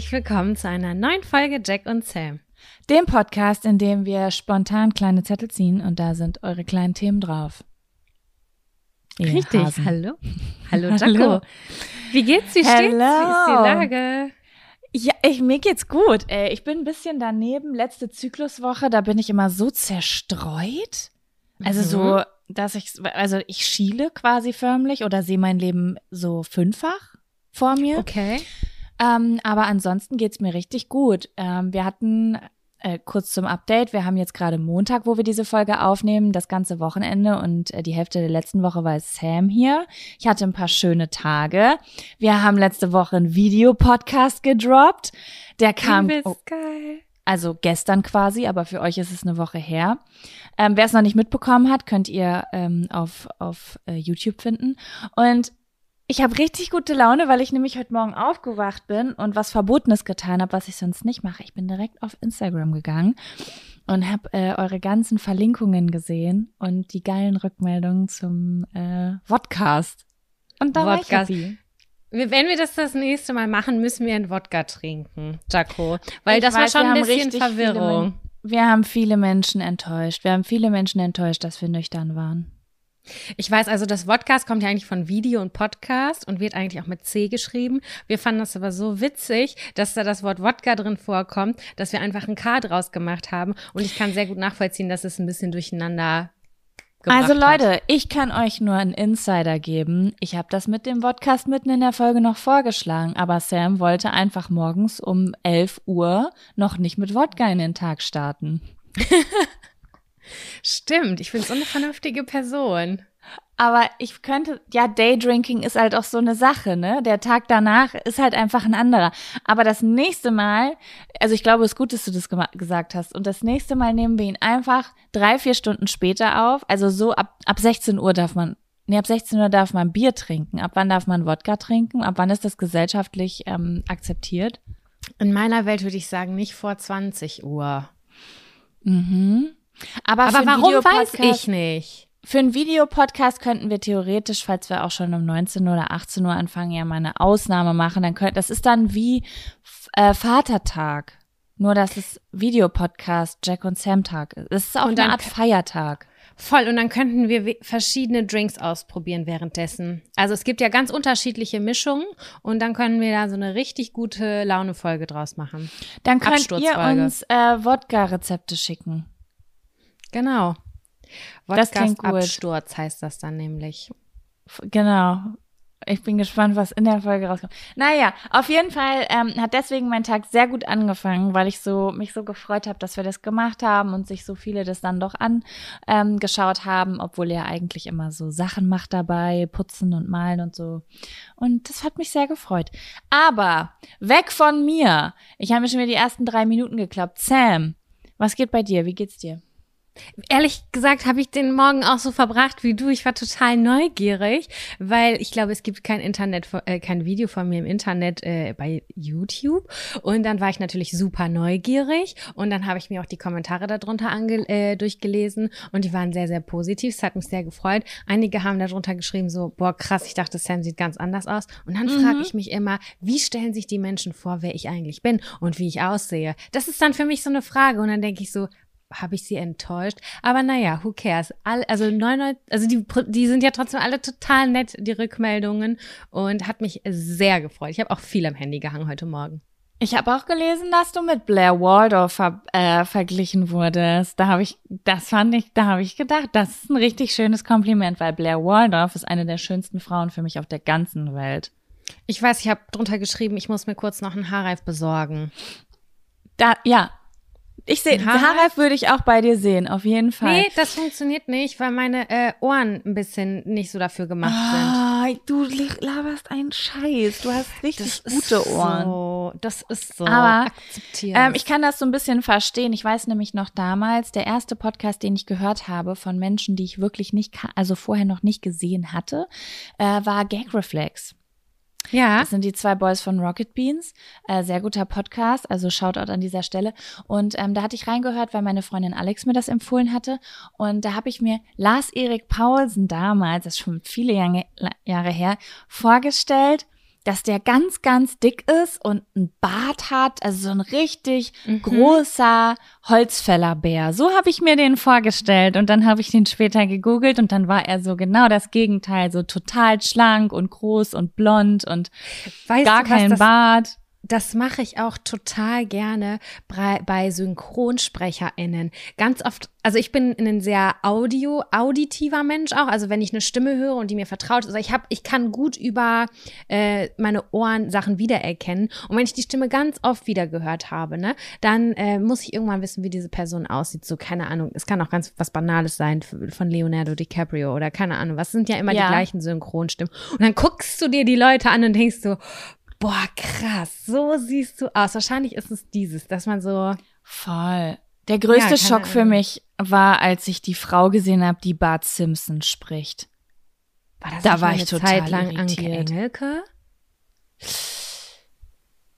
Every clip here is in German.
herzlich willkommen zu einer neuen Folge Jack und Sam. Dem Podcast, in dem wir spontan kleine Zettel ziehen und da sind eure kleinen Themen drauf. Ihr Richtig. Hasen. Hallo. Hallo, Jaco. Hallo. Wie geht's? Wie steht's? Wie ist die Lage? Ja, ich, mir geht's gut. Äh, ich bin ein bisschen daneben. Letzte Zykluswoche, da bin ich immer so zerstreut. Also mhm. so, dass ich, also ich schiele quasi förmlich oder sehe mein Leben so fünffach vor mir. Okay. Ähm, aber ansonsten geht's mir richtig gut. Ähm, wir hatten äh, kurz zum Update. Wir haben jetzt gerade Montag, wo wir diese Folge aufnehmen, das ganze Wochenende und äh, die Hälfte der letzten Woche war Sam hier. Ich hatte ein paar schöne Tage. Wir haben letzte Woche einen Videopodcast gedroppt. Der kam. Oh, geil. Also gestern quasi, aber für euch ist es eine Woche her. Ähm, Wer es noch nicht mitbekommen hat, könnt ihr ähm, auf, auf äh, YouTube finden. Und ich habe richtig gute Laune, weil ich nämlich heute Morgen aufgewacht bin und was Verbotenes getan habe, was ich sonst nicht mache. Ich bin direkt auf Instagram gegangen und habe äh, eure ganzen Verlinkungen gesehen und die geilen Rückmeldungen zum äh, Vodcast. Und da Vodcast. war ich happy. Wenn wir das das nächste Mal machen, müssen wir einen Wodka trinken, Jaco. Weil ich das weiß, war schon ein bisschen Verwirrung. Viele, wir haben viele Menschen enttäuscht. Wir haben viele Menschen enttäuscht, dass wir nüchtern waren. Ich weiß also, das Podcast kommt ja eigentlich von Video und Podcast und wird eigentlich auch mit C geschrieben. Wir fanden das aber so witzig, dass da das Wort Wodka drin vorkommt, dass wir einfach ein K draus gemacht haben. Und ich kann sehr gut nachvollziehen, dass es ein bisschen durcheinander also Leute, hat. ich kann euch nur einen Insider geben. Ich habe das mit dem Podcast mitten in der Folge noch vorgeschlagen, aber Sam wollte einfach morgens um 11 Uhr noch nicht mit Wodka in den Tag starten. Stimmt, ich bin so eine vernünftige Person. Aber ich könnte, ja, Daydrinking ist halt auch so eine Sache, ne? Der Tag danach ist halt einfach ein anderer. Aber das nächste Mal, also ich glaube, es ist gut, dass du das gesagt hast. Und das nächste Mal nehmen wir ihn einfach drei, vier Stunden später auf. Also so ab, ab 16 Uhr darf man, nee, ab 16 Uhr darf man Bier trinken. Ab wann darf man Wodka trinken? Ab wann ist das gesellschaftlich ähm, akzeptiert? In meiner Welt würde ich sagen, nicht vor 20 Uhr. Mhm. Aber, Aber warum weiß ich nicht? Für einen Videopodcast könnten wir theoretisch, falls wir auch schon um 19 oder 18 Uhr anfangen, ja mal eine Ausnahme machen. Dann könnt, das ist dann wie äh, Vatertag. Nur, dass es Videopodcast Jack und Sam Tag ist. Es ist auch eine Art Feiertag. Voll, und dann könnten wir verschiedene Drinks ausprobieren währenddessen. Also es gibt ja ganz unterschiedliche Mischungen und dann können wir da so eine richtig gute Launefolge draus machen. Dann könnt ihr uns äh, Wodka-Rezepte schicken. Genau. Podcast das klingt gut. Absturz heißt das dann nämlich. Genau. Ich bin gespannt, was in der Folge rauskommt. Naja, auf jeden Fall ähm, hat deswegen mein Tag sehr gut angefangen, weil ich so mich so gefreut habe, dass wir das gemacht haben und sich so viele das dann doch angeschaut ähm, haben, obwohl er eigentlich immer so Sachen macht dabei, putzen und malen und so. Und das hat mich sehr gefreut. Aber weg von mir. Ich habe mir schon wieder die ersten drei Minuten geklappt. Sam, was geht bei dir? Wie geht's dir? Ehrlich gesagt habe ich den Morgen auch so verbracht wie du. Ich war total neugierig, weil ich glaube, es gibt kein Internet, äh, kein Video von mir im Internet äh, bei YouTube. Und dann war ich natürlich super neugierig und dann habe ich mir auch die Kommentare darunter ange äh, durchgelesen und die waren sehr, sehr positiv. Es hat mich sehr gefreut. Einige haben darunter geschrieben so, boah, krass, ich dachte, Sam sieht ganz anders aus. Und dann mhm. frage ich mich immer, wie stellen sich die Menschen vor, wer ich eigentlich bin und wie ich aussehe? Das ist dann für mich so eine Frage und dann denke ich so, habe ich sie enttäuscht. Aber naja, who cares? All, also, 99, also die, die sind ja trotzdem alle total nett, die Rückmeldungen. Und hat mich sehr gefreut. Ich habe auch viel am Handy gehangen heute Morgen. Ich habe auch gelesen, dass du mit Blair Waldorf ver äh, verglichen wurdest. Da habe ich, das fand ich, da habe ich gedacht, das ist ein richtig schönes Kompliment, weil Blair Waldorf ist eine der schönsten Frauen für mich auf der ganzen Welt. Ich weiß, ich habe drunter geschrieben, ich muss mir kurz noch einen Haarreif besorgen. Da, ja, ich sehe, Haarreif würde ich auch bei dir sehen, auf jeden Fall. Nee, das funktioniert nicht, weil meine äh, Ohren ein bisschen nicht so dafür gemacht ah, sind. Du laberst einen Scheiß. Du hast richtig das gute Ohren. So, das ist so. Aber ähm, ich kann das so ein bisschen verstehen. Ich weiß nämlich noch damals, der erste Podcast, den ich gehört habe von Menschen, die ich wirklich nicht, also vorher noch nicht gesehen hatte, äh, war Gag Reflex. Ja. Das sind die zwei Boys von Rocket Beans. Äh, sehr guter Podcast, also Shoutout an dieser Stelle. Und ähm, da hatte ich reingehört, weil meine Freundin Alex mir das empfohlen hatte. Und da habe ich mir Lars Erik Paulsen damals, das ist schon viele Jahre, Jahre her, vorgestellt. Dass der ganz, ganz dick ist und ein Bart hat, also so ein richtig Mhm. großer Holzfällerbär. So habe ich mir den vorgestellt und dann habe ich den später gegoogelt und dann war er so genau das Gegenteil, so total schlank und groß und blond und Weißt gar du, was kein das, Bart. Das mache ich auch total gerne bei, bei SynchronsprecherInnen. Ganz oft, also ich bin ein sehr audio, auditiver Mensch auch. Also wenn ich eine Stimme höre und die mir vertraut ist, also ich habe, ich kann gut über äh, meine Ohren Sachen wiedererkennen. Und wenn ich die Stimme ganz oft wieder gehört habe, ne, dann äh, muss ich irgendwann wissen, wie diese Person aussieht. So, keine Ahnung, es kann auch ganz was Banales sein von Leonardo DiCaprio oder keine Ahnung. Was sind ja immer Ja. die gleichen Synchronstimmen. Und dann guckst du dir die Leute an und denkst so, Boah, krass, so siehst du aus. Wahrscheinlich ist es dieses, dass man so. Voll. Der größte Ja, Schock für mich war, als ich die Frau gesehen habe, die Bart Simpson spricht. War das Da war ich total Zeit lang Anke irritiert. Engelke?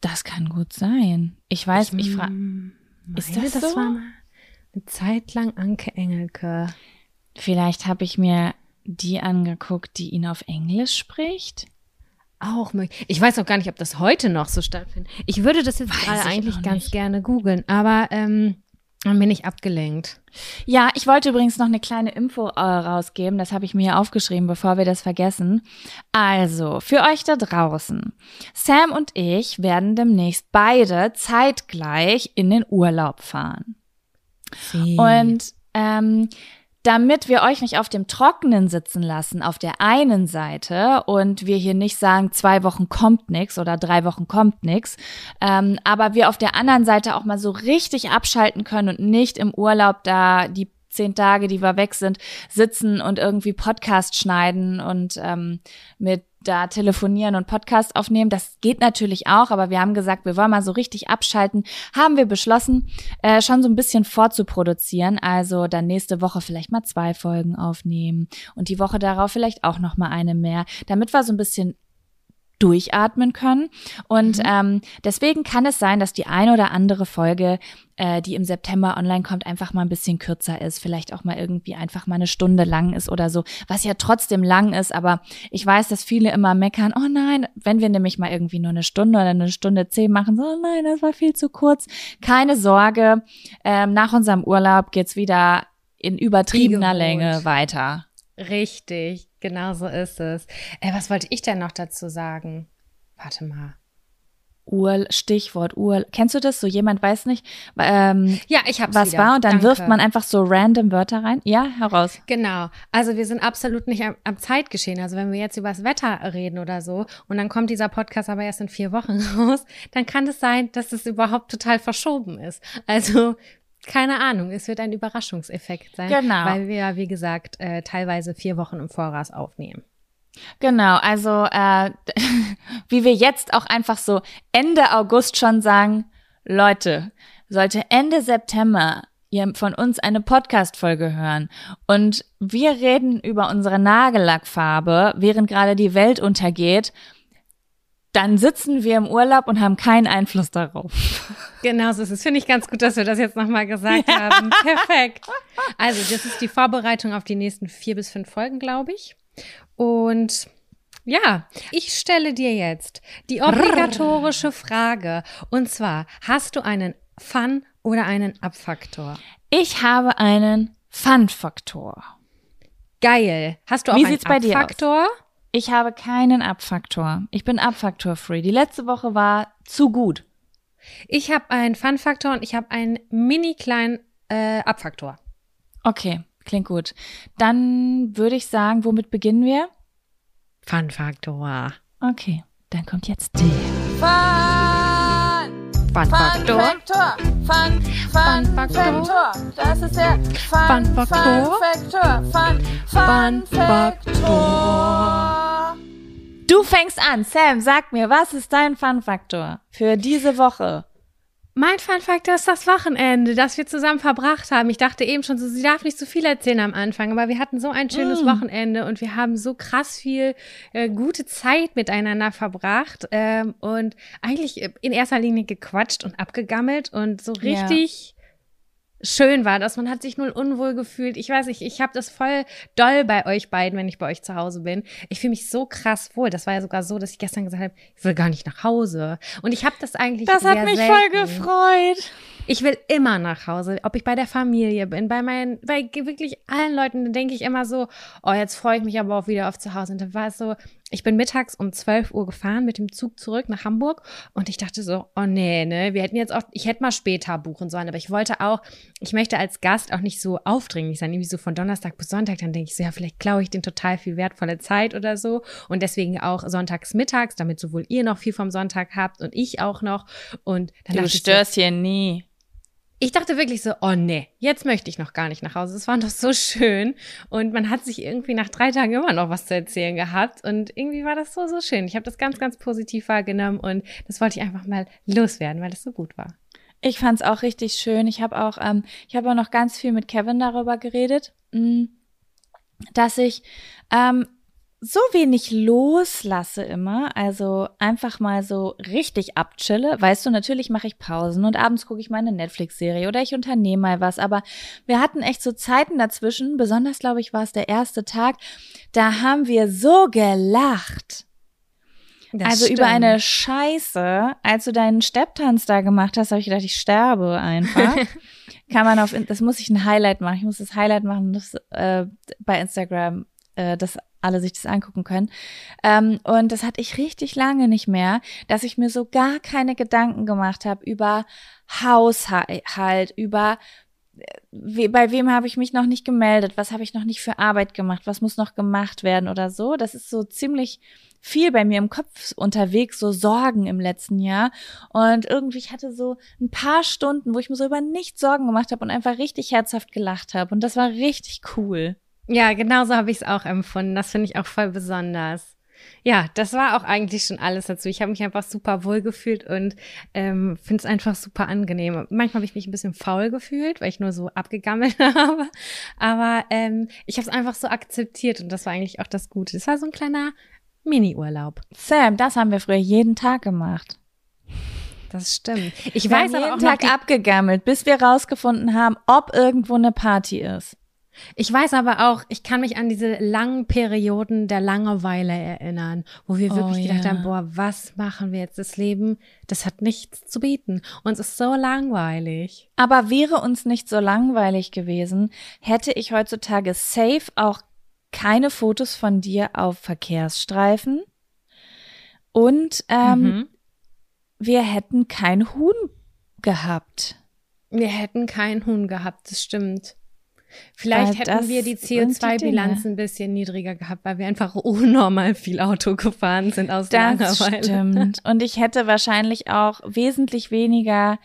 Das kann gut sein. Ich weiß, ich frage. Hm, Ist meine, das so? war mal eine Zeit lang Anke Engelke. Vielleicht habe ich mir die angeguckt, die ihn auf Englisch spricht. Auch möglich. Ich weiß auch gar nicht, ob das heute noch so stattfindet. Ich würde das jetzt Weiß gerade ich eigentlich ganz gerne googeln, aber ähm, dann bin ich abgelenkt. Ja, ich wollte übrigens noch eine kleine Info äh, rausgeben. Das habe ich mir aufgeschrieben, bevor wir das vergessen. Also, für euch da draußen. Sam und ich werden demnächst beide zeitgleich in den Urlaub fahren. Und ähm, damit wir euch nicht auf dem Trockenen sitzen lassen, auf der einen Seite und wir hier nicht sagen, zwei Wochen kommt nix oder drei Wochen kommt nix, ähm, aber wir auf der anderen Seite auch mal so richtig abschalten können und nicht im Urlaub da die zehn Tage, die wir weg sind, sitzen und irgendwie Podcast schneiden und ähm, mit da telefonieren und Podcast aufnehmen. Das geht natürlich auch, aber wir haben gesagt, wir wollen mal so richtig abschalten. Haben wir beschlossen, äh, schon so ein bisschen vorzuproduzieren. Also dann nächste Woche vielleicht mal zwei Folgen aufnehmen und die Woche darauf vielleicht auch noch mal eine mehr, damit wir so ein bisschen durchatmen können. Und ähm, deswegen kann es sein, dass die eine oder andere Folge, äh, die im September online kommt, einfach mal ein bisschen kürzer ist. Vielleicht auch mal irgendwie einfach mal eine Stunde lang ist oder so, was ja trotzdem lang ist. Aber ich weiß, dass viele immer meckern, oh nein, wenn wir nämlich mal irgendwie nur eine Stunde oder eine Stunde zehn machen, so, oh nein, das war viel zu kurz. Keine Sorge, ähm, nach unserem Urlaub geht's wieder in übertriebener. Länge weiter. Richtig, genau so ist es. Äh, was wollte ich denn noch dazu sagen? Warte mal. Ur, Stichwort Ur. Kennst du das? So jemand weiß nicht, ähm, Ja, ich hab's was wieder. war und dann Danke. wirft man einfach so random Wörter rein. Ja, heraus. Genau. Also wir sind absolut nicht am, am Zeitgeschehen. Also wenn wir jetzt über das Wetter reden oder so und dann kommt dieser Podcast aber erst in vier Wochen raus, dann kann es sein, dass es überhaupt total verschoben ist. Also keine Ahnung, es wird ein Überraschungseffekt sein, Genau. weil wir ja, wie gesagt, äh, teilweise vier Wochen im Voraus aufnehmen. Genau, also äh, wie wir jetzt auch einfach so Ende August schon sagen, Leute, sollte Ende September ihr von uns eine Podcast-Folge hören und wir reden über unsere Nagellackfarbe, während gerade die Welt untergeht, dann sitzen wir im Urlaub und haben keinen Einfluss darauf. Genau so ist es. Finde ich ganz gut, dass wir das jetzt nochmal gesagt haben. Perfekt. Also, das ist die Vorbereitung auf die nächsten vier bis fünf Folgen, glaube ich. Und ja, ich stelle dir jetzt die obligatorische Frage. Und zwar, hast du einen Fun- oder einen Abfaktor? Ich habe einen Fun-Faktor. Geil. Hast du auch Wie einen sieht's bei dir aus? Ich habe keinen Abfaktor. Ich bin Abfaktor-free. Die letzte Woche war zu gut. Ich habe einen Fun-Faktor und ich habe einen mini kleinen äh, Abfaktor. Okay, klingt gut. Dann würde ich sagen, womit beginnen wir? Fun-Faktor. Okay, dann kommt jetzt die. Fun, Fun-Faktor. Faktor, Fun, Fun Fun, Faktor. Faktor. Das ist der Fun, Fun Faktor. Fun, Fun Fun Faktor. Du fängst an. Sam, sag mir, was ist dein Fun-Faktor für diese Woche? Mein Fun-Faktor ist das Wochenende, das wir zusammen verbracht haben. Ich dachte eben schon so, sie darf nicht zu viel erzählen am Anfang, aber wir hatten so ein schönes Wochenende und wir haben so krass viel äh, gute Zeit miteinander verbracht ähm, und eigentlich äh, in erster Linie gequatscht und abgegammelt und so Ja. Schön war, dass man hat sich null unwohl gefühlt. Ich weiß nicht, ich habe das voll doll bei euch beiden, wenn ich bei euch zu Hause bin. Ich fühle mich so krass wohl. Das war ja sogar so, dass ich gestern gesagt habe, ich will gar nicht nach Hause. Und ich habe das eigentlich Das sehr hat mich selten. voll gefreut. Ich will immer nach Hause, ob ich bei der Familie bin, bei meinen, bei wirklich allen Leuten, da denke ich immer so, oh, jetzt freue ich mich aber auch wieder auf zu Hause. Und da war es so, ich bin mittags um 12 Uhr gefahren mit dem Zug zurück nach Hamburg und ich dachte so, oh nee, ne, wir hätten jetzt auch, ich hätte mal später buchen sollen, aber ich wollte auch, ich möchte als Gast auch nicht so aufdringlich sein, irgendwie so von Donnerstag bis Sonntag, dann denke ich so, ja, vielleicht klaue ich den total viel wertvolle Zeit oder so und deswegen auch sonntags mittags, damit sowohl ihr noch viel vom Sonntag habt und ich auch noch und dann Du dachte ich so, störst hier nie. Ich dachte wirklich so, oh nee, jetzt möchte ich noch gar nicht nach Hause. Es war doch so schön. Und man hat sich irgendwie nach drei Tagen immer noch was zu erzählen gehabt. Und irgendwie war das so, so schön. Ich habe das ganz, ganz positiv wahrgenommen und das wollte ich einfach mal loswerden, weil es so gut war. Ich fand's auch richtig schön. Ich habe auch, ähm, ich habe auch noch ganz viel mit Kevin darüber geredet, mh, dass ich ähm, so wenig loslasse immer, also einfach mal so richtig abchille. Weißt du, natürlich mache ich Pausen und abends gucke ich meine Netflix-Serie oder ich unternehme mal was, aber wir hatten echt so Zeiten dazwischen, besonders glaube ich war es der erste Tag, da haben wir so gelacht. Das also stimmt. über eine Scheiße, als du deinen Stepptanz da gemacht hast, habe ich gedacht, ich sterbe einfach. Kann man auf, das muss ich ein Highlight machen. Ich muss das Highlight machen, das äh, bei Instagram, äh, dass alle sich das angucken können. Ähm, und das hatte ich richtig lange nicht mehr, dass ich mir so gar keine Gedanken gemacht habe über Haushalt, über äh, bei wem habe ich mich noch nicht gemeldet, was habe ich noch nicht für Arbeit gemacht, was muss noch gemacht werden oder so. Das ist so ziemlich viel bei mir im Kopf unterwegs, so Sorgen im letzten Jahr. Und irgendwie, ich hatte so ein paar Stunden, wo ich mir so über nichts Sorgen gemacht habe und einfach richtig herzhaft gelacht habe. Und das war richtig cool. Ja, genau so habe ich es auch empfunden. Das finde ich auch voll besonders. Ja, das war auch eigentlich schon alles dazu. Ich habe mich einfach super wohl gefühlt und ähm, finde es einfach super angenehm. Manchmal habe ich mich ein bisschen faul gefühlt, weil ich nur so abgegammelt habe. Aber ähm, ich habe es einfach so akzeptiert und das war eigentlich auch das Gute. Das war so ein kleiner Mini-Urlaub. Sam, das haben wir früher jeden Tag gemacht. Das stimmt. Ich Wir weiß haben aber jeden auch Tag abgegammelt, bis wir rausgefunden haben, ob irgendwo eine Party ist. Ich weiß aber auch, ich kann mich an diese langen Perioden der Langeweile erinnern, wo wir Oh, wirklich gedacht ja. haben, boah, was machen wir jetzt? Das Leben, das hat nichts zu bieten. Uns ist so langweilig. Aber wäre uns nicht so langweilig gewesen, hätte ich heutzutage safe auch keine Fotos von dir auf Verkehrsstreifen und ähm, Mhm. wir hätten kein Huhn gehabt. Wir hätten keinen Huhn gehabt, das stimmt. Vielleicht Weil hätten wir die sind die CO2-Bilanz ein bisschen niedriger gehabt, weil wir einfach unnormal viel Auto gefahren sind aus Das Langeweile. stimmt. Und ich hätte wahrscheinlich auch wesentlich weniger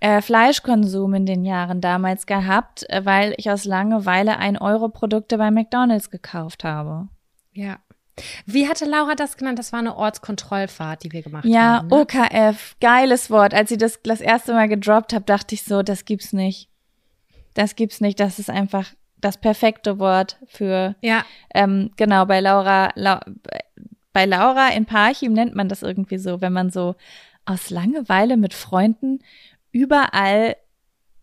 äh, Fleischkonsum in den Jahren damals gehabt, äh, weil ich aus Langeweile ein Euro Produkte bei McDonald's gekauft habe. Ja. Wie hatte Laura das genannt? Das war eine Ortskontrollfahrt, die wir gemacht Ja, haben. Ne? OKF, geiles Wort. Als ich das das erste Mal gedroppt habe, dachte ich so, das gibt's nicht. Das gibt's nicht. Das ist einfach das perfekte Wort für Ja, ähm, genau bei Laura. Lau, bei Laura in Parchim nennt man das irgendwie so, wenn man so aus Langeweile mit Freunden überall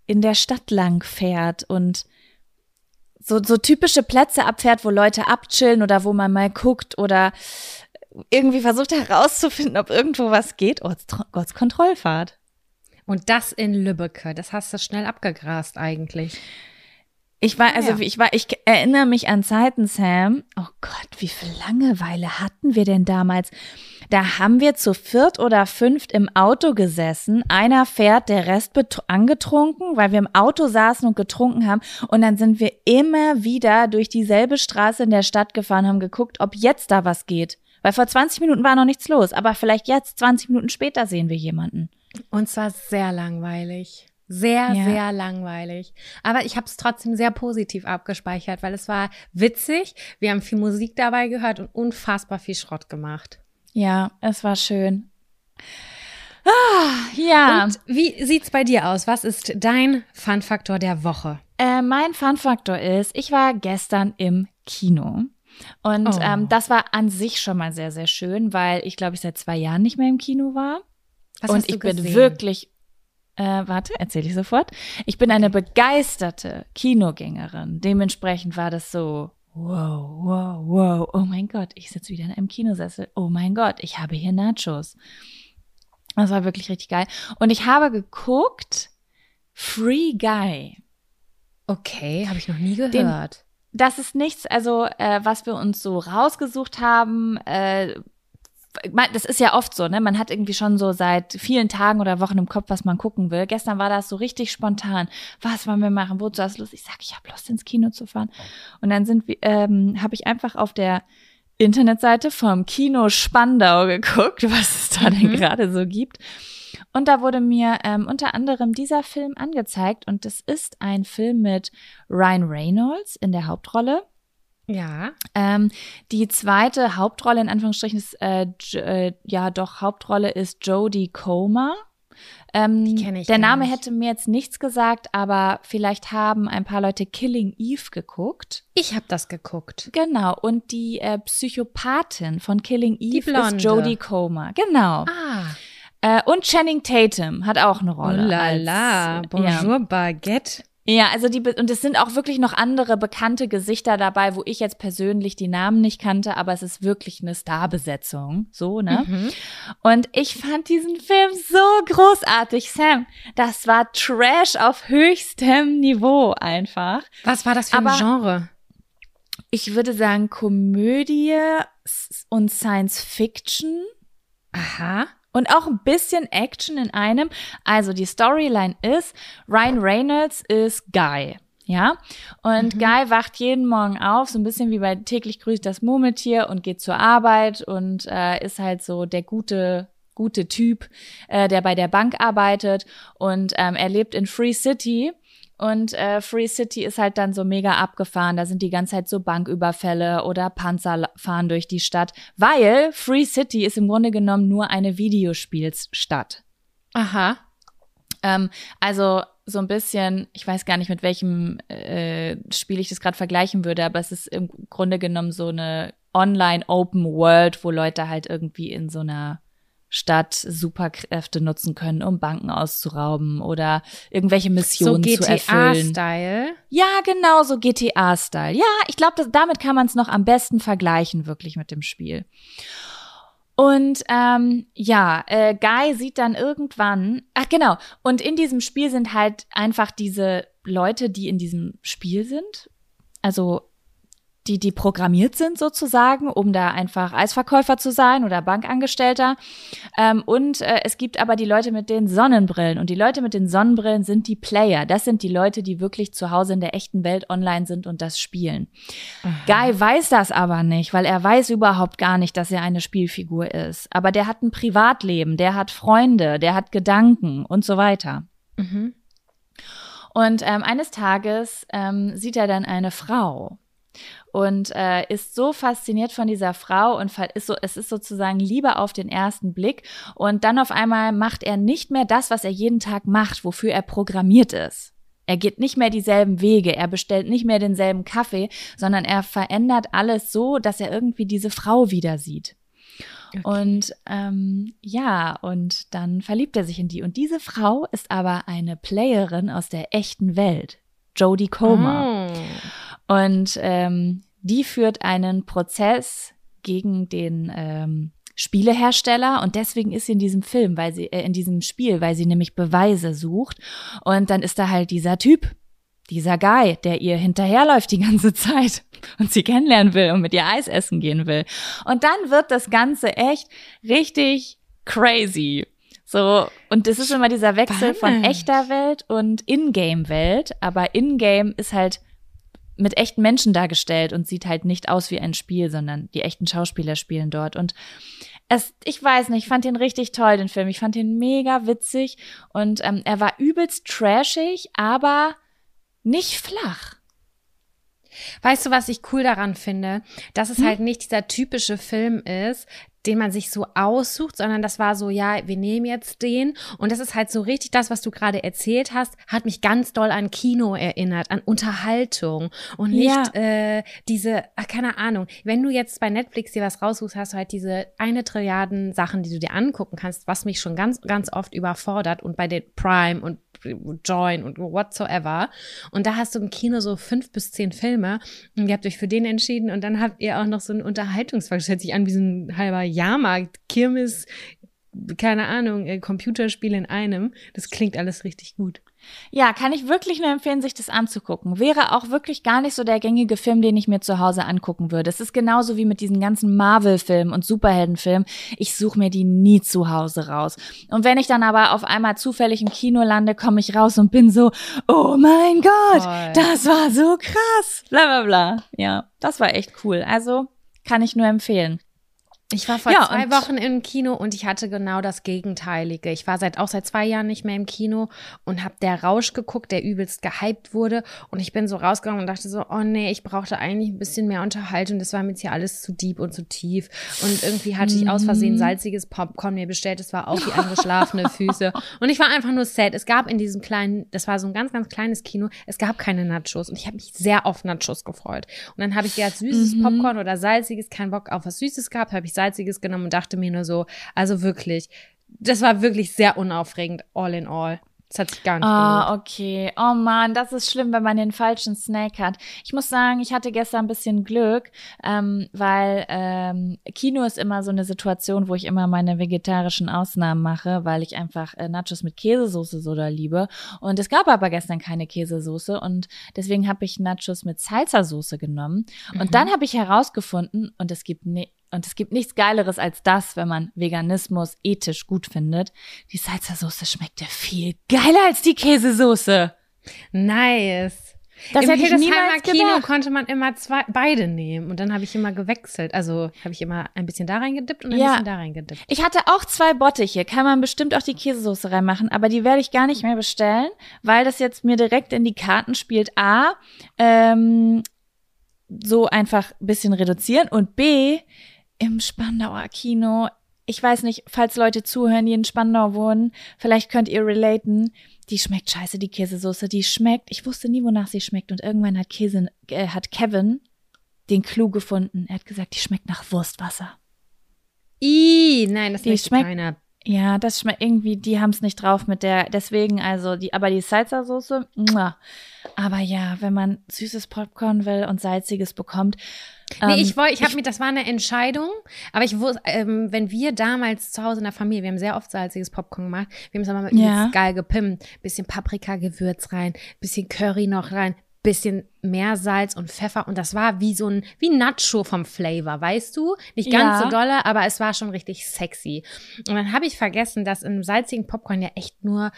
in der Stadt lang fährt und so, so typische Plätze abfährt, wo Leute abchillen oder wo man mal guckt oder irgendwie versucht herauszufinden, ob irgendwo was geht. Ortstro- Ortskontrollfahrt. Und das in Lübbecke. Das hast du schnell abgegrast eigentlich. Ich war, also Ja. ich war, ich erinnere mich an Zeiten, Sam. Oh Gott, wie viel Langeweile hatten wir denn damals? Da haben wir zu viert oder fünft im Auto gesessen. Einer fährt, der Rest angetrunken, weil wir im Auto saßen und getrunken haben. Und dann sind wir immer wieder durch dieselbe Straße in der Stadt gefahren, haben geguckt, ob jetzt da was geht. Weil vor 20 Minuten war noch nichts los. Aber vielleicht jetzt, 20 Minuten später, sehen wir jemanden. Und zwar sehr langweilig. Sehr, Ja. sehr langweilig. Aber ich habe es trotzdem sehr positiv abgespeichert, weil es war witzig. Wir haben viel Musik dabei gehört und unfassbar viel Schrott gemacht. Ja, es war schön. Ah, ja. Und wie sieht's bei dir aus? Was ist dein Fun-Faktor der Woche? Äh, mein Fun-Faktor ist, ich war gestern im Kino. Und Oh. ähm, das war an sich schon mal sehr, sehr schön, weil ich glaube, ich seit zwei Jahren nicht mehr im Kino war. Was und ich bin gesehen? wirklich äh, warte, erzähle ich sofort. Ich bin eine begeisterte Kinogängerin. Dementsprechend war das so, wow, wow, wow, oh mein Gott, ich sitze wieder in einem Kinosessel. Oh mein Gott, ich habe hier Nachos. Das war wirklich richtig geil. Und ich habe geguckt, Free Guy. Okay, habe ich noch nie gehört. Das ist nichts, also äh, was wir uns so rausgesucht haben. Äh, das ist ja oft so, ne? Man hat irgendwie schon so seit vielen Tagen oder Wochen im Kopf, was man gucken will. Gestern war das so richtig spontan. Was wollen wir machen? Wozu hast du Lust? Ich sag, ich habe Lust ins Kino zu fahren. Und dann sind wir, ähm, habe ich einfach auf der Internetseite vom Kino Spandau geguckt, was es da denn Mhm. gerade so gibt. Und da wurde mir ähm, unter anderem dieser Film angezeigt und das ist ein Film mit Ryan Reynolds in der Hauptrolle. Ja. Ähm, die zweite Hauptrolle in Anführungsstrichen ist äh, äh, ja doch Hauptrolle ist Jodie Comer. Ähm, Die kenn ich der Name nicht. hätte mir jetzt nichts gesagt, aber vielleicht haben ein paar Leute Killing Eve geguckt. Ich habe das geguckt. Genau, und die äh, Psychopathin von Killing Eve ist Jodie Comer. Genau. Ah, Äh, und Channing Tatum hat auch eine oh Rolle. la als- la. Ja. Bonjour, Baguette. Ja, also die, und es sind auch wirklich noch andere bekannte Gesichter dabei, wo ich jetzt persönlich die Namen nicht kannte, aber es ist wirklich eine Starbesetzung, so, ne? Mhm. Und ich fand diesen Film so großartig, Sam. Das war Trash auf höchstem Niveau einfach. Was war das für ein Aber- Genre? Ich würde sagen Komödie und Science Fiction. Aha. Und auch ein bisschen Action in einem. Also die Storyline ist, Ryan Reynolds ist Guy. Ja, und Mhm. Guy wacht jeden Morgen auf, so ein bisschen wie bei täglich grüßt das Murmeltier und geht zur Arbeit und äh, ist halt so der gute, gute Typ, äh, der bei der Bank arbeitet und ähm, er lebt in Free City und äh, Free City ist halt dann so mega abgefahren. Da sind die ganze Zeit so Banküberfälle oder Panzer fahren durch die Stadt, weil Free City ist im Grunde genommen nur eine Videospielsstadt. Aha. Ähm, also so ein bisschen, ich weiß gar nicht, mit welchem äh, Spiel ich das gerade vergleichen würde, aber es ist im Grunde genommen so eine Online-Open World, wo Leute halt irgendwie in so einer Stadt Superkräfte nutzen können, um Banken auszurauben oder irgendwelche So Missionen zu erfüllen. GTA-Style. Ja, genau, so GTA-Style. Ja, ich glaube, damit kann man es noch am besten vergleichen, wirklich mit dem Spiel. Und ähm, ja, äh, Guy sieht dann irgendwann, ach genau, und in diesem Spiel sind halt einfach diese Leute, die in diesem Spiel sind, also die, die programmiert sind sozusagen, um da einfach Eisverkäufer zu sein oder Bankangestellter. Ähm, und äh, es gibt aber die Leute mit den Sonnenbrillen. Und die Leute mit den Sonnenbrillen sind die Player. Das sind die Leute, die wirklich zu Hause in der echten Welt online sind und das spielen. Guy weiß das aber nicht, weil er weiß überhaupt gar nicht, dass er eine Spielfigur ist. Aber der hat ein Privatleben, der hat Freunde, der hat Gedanken und so weiter. Mhm. Und ähm, eines Tages ähm, sieht er dann eine Frau und äh, ist so fasziniert von dieser Frau und ist so, es ist sozusagen Liebe auf den ersten Blick. Und dann auf einmal macht er nicht mehr das, was er jeden Tag macht, wofür er programmiert ist. Er geht nicht mehr dieselben Wege, er bestellt nicht mehr denselben Kaffee, sondern er verändert alles so, dass er irgendwie diese Frau wieder sieht. Und ähm, ja, und dann verliebt er sich in die. Und diese Frau ist aber eine Playerin aus der echten Welt, Jodie Comer. Oh. Und ähm, die führt einen Prozess gegen den ähm, Spielehersteller und deswegen ist sie in diesem Film, weil sie äh, in diesem Spiel, weil sie nämlich Beweise sucht und dann ist da halt dieser Typ, dieser Guy, der ihr hinterherläuft die ganze Zeit und sie kennenlernen will und mit ihr Eis essen gehen will. Und dann wird das Ganze echt richtig crazy. So, und das ist immer dieser Wechsel von Spannend. echter Welt und Ingame-Welt, aber Ingame ist halt mit echten Menschen dargestellt und sieht halt nicht aus wie ein Spiel, sondern die echten Schauspieler spielen dort. Und es, ich weiß nicht, ich fand den richtig toll, den Film. Ich fand den mega witzig und ähm, er war übelst trashig, aber nicht flach. Weißt du, was ich cool daran finde? Dass es Hm? halt nicht dieser typische Film ist, den man sich so aussucht, sondern das war so, ja, wir nehmen jetzt den. Und das ist halt so richtig das, was du gerade erzählt hast, hat mich ganz doll an Kino erinnert, an Unterhaltung und nicht Ja. äh, diese, ach, keine Ahnung, wenn du jetzt bei Netflix dir was raussuchst, hast du halt diese eine Trilliarden Sachen, die du dir angucken kannst, was mich schon ganz, ganz oft überfordert und bei den Prime und Join und whatsoever. Und da hast du im Kino so fünf bis zehn Filme und ihr habt euch für den entschieden und dann habt ihr auch noch so einen Unterhaltungsfakt. Das hört sich an wie so ein halber Jahrmarkt, Kirmes, keine Ahnung, äh, Computerspiel in einem. Das klingt alles richtig gut. Ja, kann ich wirklich nur empfehlen, sich das anzugucken. Wäre auch wirklich gar nicht so der gängige Film, den ich mir zu Hause angucken würde. Es ist genauso wie mit diesen ganzen Marvel-Filmen und Superheldenfilmen. Ich suche mir die nie zu Hause raus. Und wenn ich dann aber auf einmal zufällig im Kino lande, komme ich raus und bin so, oh mein Gott, Voll. das war so krass. Bla bla bla. Ja, das war echt cool. Also kann ich nur empfehlen. Ich war vor Ja, zwei Wochen im Kino und ich hatte genau das Gegenteilige. Ich war seit auch seit zwei Jahren nicht mehr im Kino und habe der Rausch geguckt, der übelst gehypt wurde. Und ich bin so rausgegangen und dachte so, oh nee, ich brauchte eigentlich ein bisschen mehr Unterhaltung. Das war mir jetzt hier alles zu deep und zu tief. Und irgendwie hatte ich aus Versehen salziges Popcorn mir bestellt. Es war auch wie angeschlafene Füße. Und ich war einfach nur sad. Es gab in diesem kleinen, das war so ein ganz, ganz kleines Kino, es gab keine Nachos. Und ich habe mich sehr auf Nachos gefreut. Und dann habe ich gedacht, süßes Popcorn oder salziges, keinen Bock auf was Süßes gehabt, habe ich salziges genommen und dachte mir nur so, also wirklich, das war wirklich sehr unaufregend, all in all. Das hat sich gar nicht Ah, gelohnt. okay. Oh man, das ist schlimm, wenn man den falschen Snack hat. Ich muss sagen, ich hatte gestern ein bisschen Glück, ähm, weil ähm, Kino ist immer so eine Situation, wo ich immer meine vegetarischen Ausnahmen mache, weil ich einfach äh, Nachos mit Käsesoße so da liebe. Und es gab aber gestern keine Käsesoße und deswegen habe ich Nachos mit Salsa-Soße genommen. Und dann habe ich herausgefunden, und es gibt ne und es gibt nichts Geileres als das, wenn man Veganismus ethisch gut findet. Die Salsa-Soße schmeckt ja viel geiler als die Käsesoße. Nice. Das Im hätte ich Hildesheimer Kino gedacht. konnte man immer zwei, beide nehmen und dann habe ich immer gewechselt. Also habe ich immer ein bisschen da reingedippt und ein Ja. bisschen da reingedippt. Ich hatte auch zwei Bottiche, kann man bestimmt auch die Käsesoße reinmachen, aber die werde ich gar nicht mehr bestellen, weil das jetzt mir direkt in die Karten spielt. A, ähm, so einfach ein bisschen reduzieren und B, im Spandauer Kino, ich weiß nicht, falls Leute zuhören, die in Spandau wohnen, vielleicht könnt ihr relaten, die schmeckt scheiße, die Käsesoße, die schmeckt, ich wusste nie, wonach sie schmeckt und irgendwann hat Käse, äh, hat Kevin den Clou gefunden. Er hat gesagt, die schmeckt nach Wurstwasser. Ih, nein, das Die schmeckt- keiner. Ja, das schmeckt irgendwie, die haben es nicht drauf mit der, deswegen also die, aber die Salsa-Soße, aber ja, wenn man süßes Popcorn will und salziges bekommt. Nee, ähm, ich wollte, ich habe mir, das war eine Entscheidung, aber ich wusste, ähm, wenn wir damals zu Hause in der Familie, wir haben sehr oft salziges Popcorn gemacht, wir haben es aber Ja. ja. geil gepimpt, bisschen Paprika-Gewürz rein, bisschen Curry noch rein, bisschen mehr Salz und Pfeffer und das war wie so ein, wie Nacho vom Flavor, weißt du? Nicht ganz Ja. so dolle, aber es war schon richtig sexy. Und dann habe ich vergessen, dass in salzigen Popcorn ja echt nur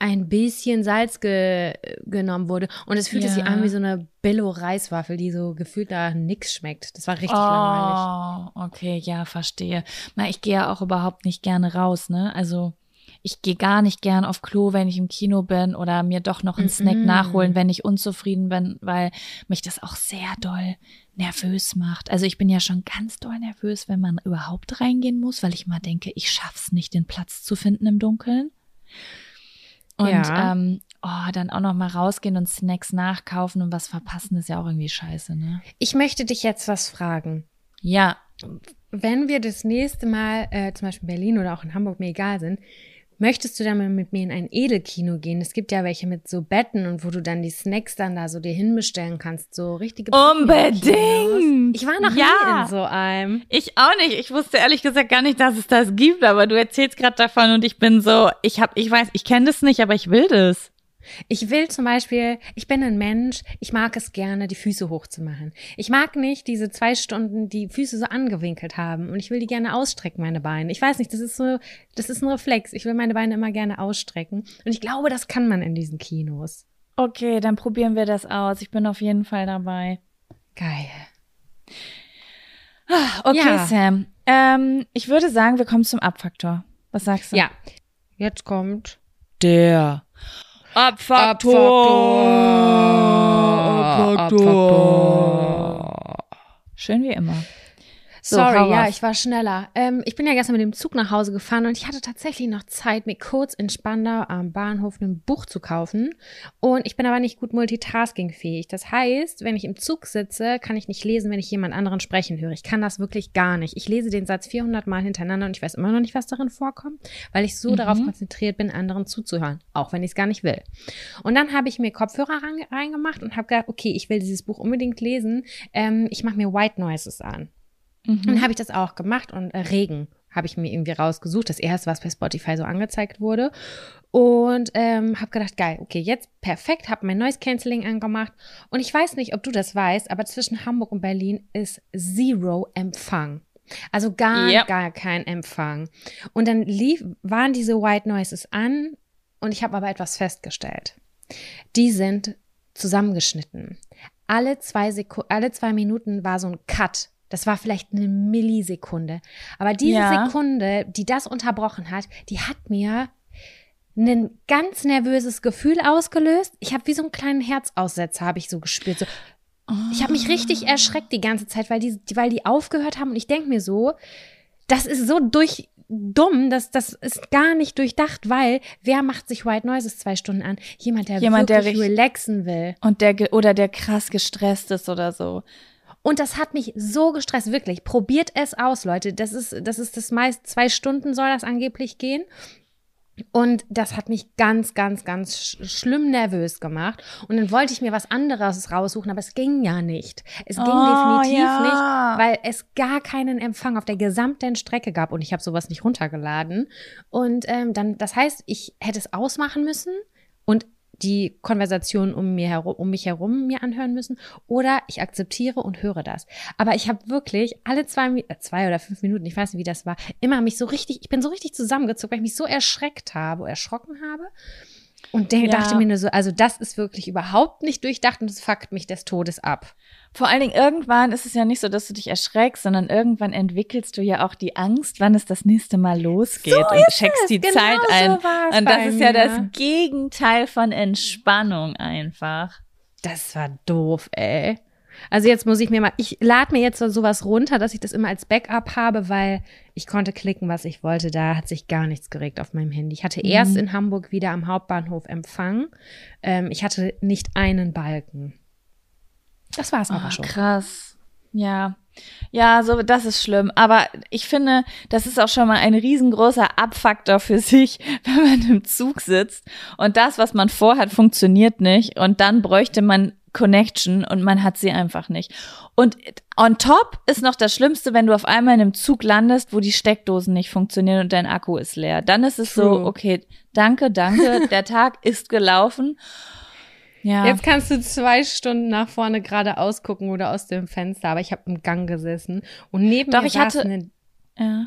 ein bisschen Salz ge genommen wurde und es fühlte sich Ja. an wie so eine Billo-Reiswaffel, die so gefühlt da nix schmeckt. Das war richtig langweilig. Oh, okay, ja, verstehe. Na, ich gehe ja auch überhaupt nicht gerne raus, ne? Also ich gehe gar nicht gern auf Klo, wenn ich im Kino bin oder mir doch noch einen Snack Mhm. nachholen, wenn ich unzufrieden bin, weil mich das auch sehr doll nervös macht. Also ich bin ja schon ganz doll nervös, wenn man überhaupt reingehen muss, weil ich mal denke, ich schaff's nicht, den Platz zu finden im Dunkeln. Und Ja. ähm, oh, dann auch noch mal rausgehen und Snacks nachkaufen und was verpassen ist ja auch irgendwie scheiße, ne? Ich möchte dich jetzt was fragen. Ja, Wenn wir das nächste Mal, äh, zum Beispiel in Berlin oder auch in Hamburg, mir egal sind, möchtest du dann mal mit mir in ein Edelkino gehen? Es gibt ja welche mit so Betten und wo du dann die Snacks dann da so dir hinbestellen kannst, so richtige Unbedingt! Ich war noch Ja! nie in so einem. Ich auch nicht. Ich wusste ehrlich gesagt gar nicht, dass es das gibt, aber du erzählst gerade davon und ich bin so, ich hab, ich weiß, ich kenne das nicht, aber ich will das. Ich will zum Beispiel, ich bin ein Mensch, ich mag es gerne, die Füße hochzumachen. Ich mag nicht diese zwei Stunden die Füße so angewinkelt haben und ich will die gerne ausstrecken, meine Beine. Ich weiß nicht, das ist so, das ist ein Reflex. Ich will meine Beine immer gerne ausstrecken und ich glaube, das kann man in diesen Kinos. Okay, dann probieren wir das aus. Ich bin auf jeden Fall dabei. Geil. Okay, Ja. Sam. Ähm, ich würde sagen, wir kommen zum Abfaktor. Was sagst du? Ja, jetzt kommt Der Abfaktor. Schön wie immer. So, Sorry, ja, ich war schneller. Ähm, ich bin ja gestern mit dem Zug nach Hause gefahren und ich hatte tatsächlich noch Zeit, mir kurz in Spandau am Bahnhof ein Buch zu kaufen. Und ich bin aber nicht gut multitaskingfähig. Das heißt, wenn ich im Zug sitze, kann ich nicht lesen, wenn ich jemand anderen sprechen höre. Ich kann das wirklich gar nicht. Ich lese den Satz 400 Mal hintereinander und ich weiß immer noch nicht, was darin vorkommt, weil ich so Mhm. darauf konzentriert bin, anderen zuzuhören, auch wenn ich es gar nicht will. Und dann habe ich mir Kopfhörer rein- reingemacht und habe gedacht, okay, ich will dieses Buch unbedingt lesen. Ähm, ich mache mir White Noises an. Mhm. dann habe ich das auch gemacht und äh, Regen habe ich mir irgendwie rausgesucht. Das erste, was bei Spotify so angezeigt wurde. Und ähm, habe gedacht, geil, okay, jetzt perfekt, habe mein Noise Cancelling angemacht. Und ich weiß nicht, ob du das weißt, aber zwischen Hamburg und Berlin ist Zero Empfang. Also gar, Ja. gar kein Empfang. Und dann lief, waren diese White Noises an und ich habe aber etwas festgestellt. Die sind zusammengeschnitten. Alle zwei, Seku alle zwei Minuten war so ein Cut. Das war vielleicht eine Millisekunde. Aber diese Ja. Sekunde, die das unterbrochen hat, die hat mir ein ganz nervöses Gefühl ausgelöst. Ich habe wie so einen kleinen Herzaussetzer, habe ich so gespürt. So, ich habe mich richtig erschreckt die ganze Zeit, weil die, weil die aufgehört haben. Und ich denke mir so, das ist so durch dumm, dass das ist gar nicht durchdacht, weil wer macht sich White Noises zwei Stunden an? Jemand, der Jemand, der wirklich richtig- relaxen will. Und der, oder der krass gestresst ist oder so. Und das hat mich so gestresst, wirklich. Probiert es aus, Leute. Das ist, das ist das meist, zwei Stunden soll das angeblich gehen. Und das hat mich ganz, ganz, ganz sch schlimm nervös gemacht. Und dann wollte ich mir was anderes raussuchen, aber es ging ja nicht. Es ging Oh, definitiv ja. nicht, weil es gar keinen Empfang auf der gesamten Strecke gab und ich habe sowas nicht runtergeladen. Und ähm, dann, das heißt, ich hätte es ausmachen müssen und die Konversation um, mir herum, um mich herum mir anhören müssen oder ich akzeptiere und höre das. Aber ich habe wirklich alle zwei, äh, zwei oder fünf Minuten, ich weiß nicht, wie das war, immer mich so richtig, ich bin so richtig zusammengezogen, weil ich mich so erschreckt habe, erschrocken habe. Und denk, Ja. dachte mir nur so, also das ist wirklich überhaupt nicht durchdacht und es fuckt mich des Todes ab. Vor allen Dingen irgendwann ist es ja nicht so, dass du dich erschreckst, sondern irgendwann entwickelst du ja auch die Angst, wann es das nächste Mal losgeht So und checkst es. die Genau Zeit so ein. und das ist ja mir. das Gegenteil von Entspannung einfach. Das war doof, ey. Also jetzt muss ich mir mal, ich lade mir jetzt so sowas runter, dass ich das immer als Backup habe, weil ich konnte klicken, was ich wollte. Da hat sich gar nichts geregt auf meinem Handy. Ich hatte erst in Hamburg wieder am Hauptbahnhof Empfang. Ähm, ich hatte nicht einen Balken. Das war's aber Ah, schon. krass. Ja. Ja, so, das ist schlimm. Aber ich finde, das ist auch schon mal ein riesengroßer Abfaktor für sich, wenn man im Zug sitzt und das, was man vorhat, funktioniert nicht und dann bräuchte man Connection und man hat sie einfach nicht. Und on top ist noch das Schlimmste, wenn du auf einmal in einem Zug landest, wo die Steckdosen nicht funktionieren und dein Akku ist leer. Dann ist es so, True. okay, danke, danke, der Tag ist gelaufen. Ja. Jetzt kannst du zwei Stunden nach vorne geradeaus gucken oder aus dem Fenster, aber ich habe im Gang gesessen und neben Doch, mir ich saß hatte- eine ja.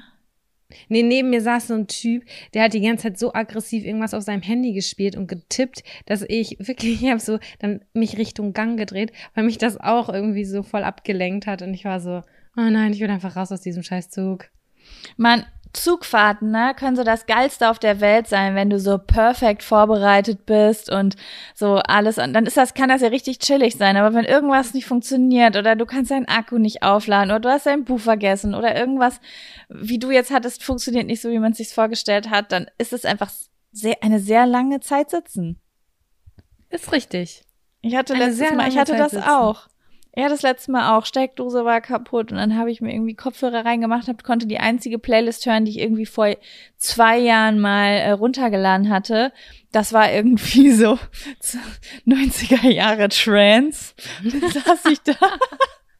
Nee, neben mir saß so ein Typ, der hat die ganze Zeit so aggressiv irgendwas auf seinem Handy gespielt und getippt, dass ich wirklich, ich habe so dann mich Richtung Gang gedreht, weil mich das auch irgendwie so voll abgelenkt hat und ich war so, oh nein, ich will einfach raus aus diesem Scheißzug. Man, Zugfahrten, ne, können so das Geilste auf der Welt sein, wenn du so perfekt vorbereitet bist und so alles, und dann ist das, kann das ja richtig chillig sein, aber wenn irgendwas nicht funktioniert oder du kannst deinen Akku nicht aufladen oder du hast dein Buch vergessen oder irgendwas, wie du jetzt hattest, funktioniert nicht so, wie man es sich vorgestellt hat, dann ist es einfach sehr, eine sehr lange Zeit sitzen. Ist richtig. Ich hatte Eine letztes Mal, ich hatte Zeit das sitzen. auch. Ja, das letzte Mal auch. Steckdose war kaputt und dann habe ich mir irgendwie Kopfhörer reingemacht, hab, konnte die einzige Playlist hören, die ich irgendwie vor zwei Jahren mal äh, runtergeladen hatte. Das war irgendwie so 90er Jahre Trance. Dann saß ich da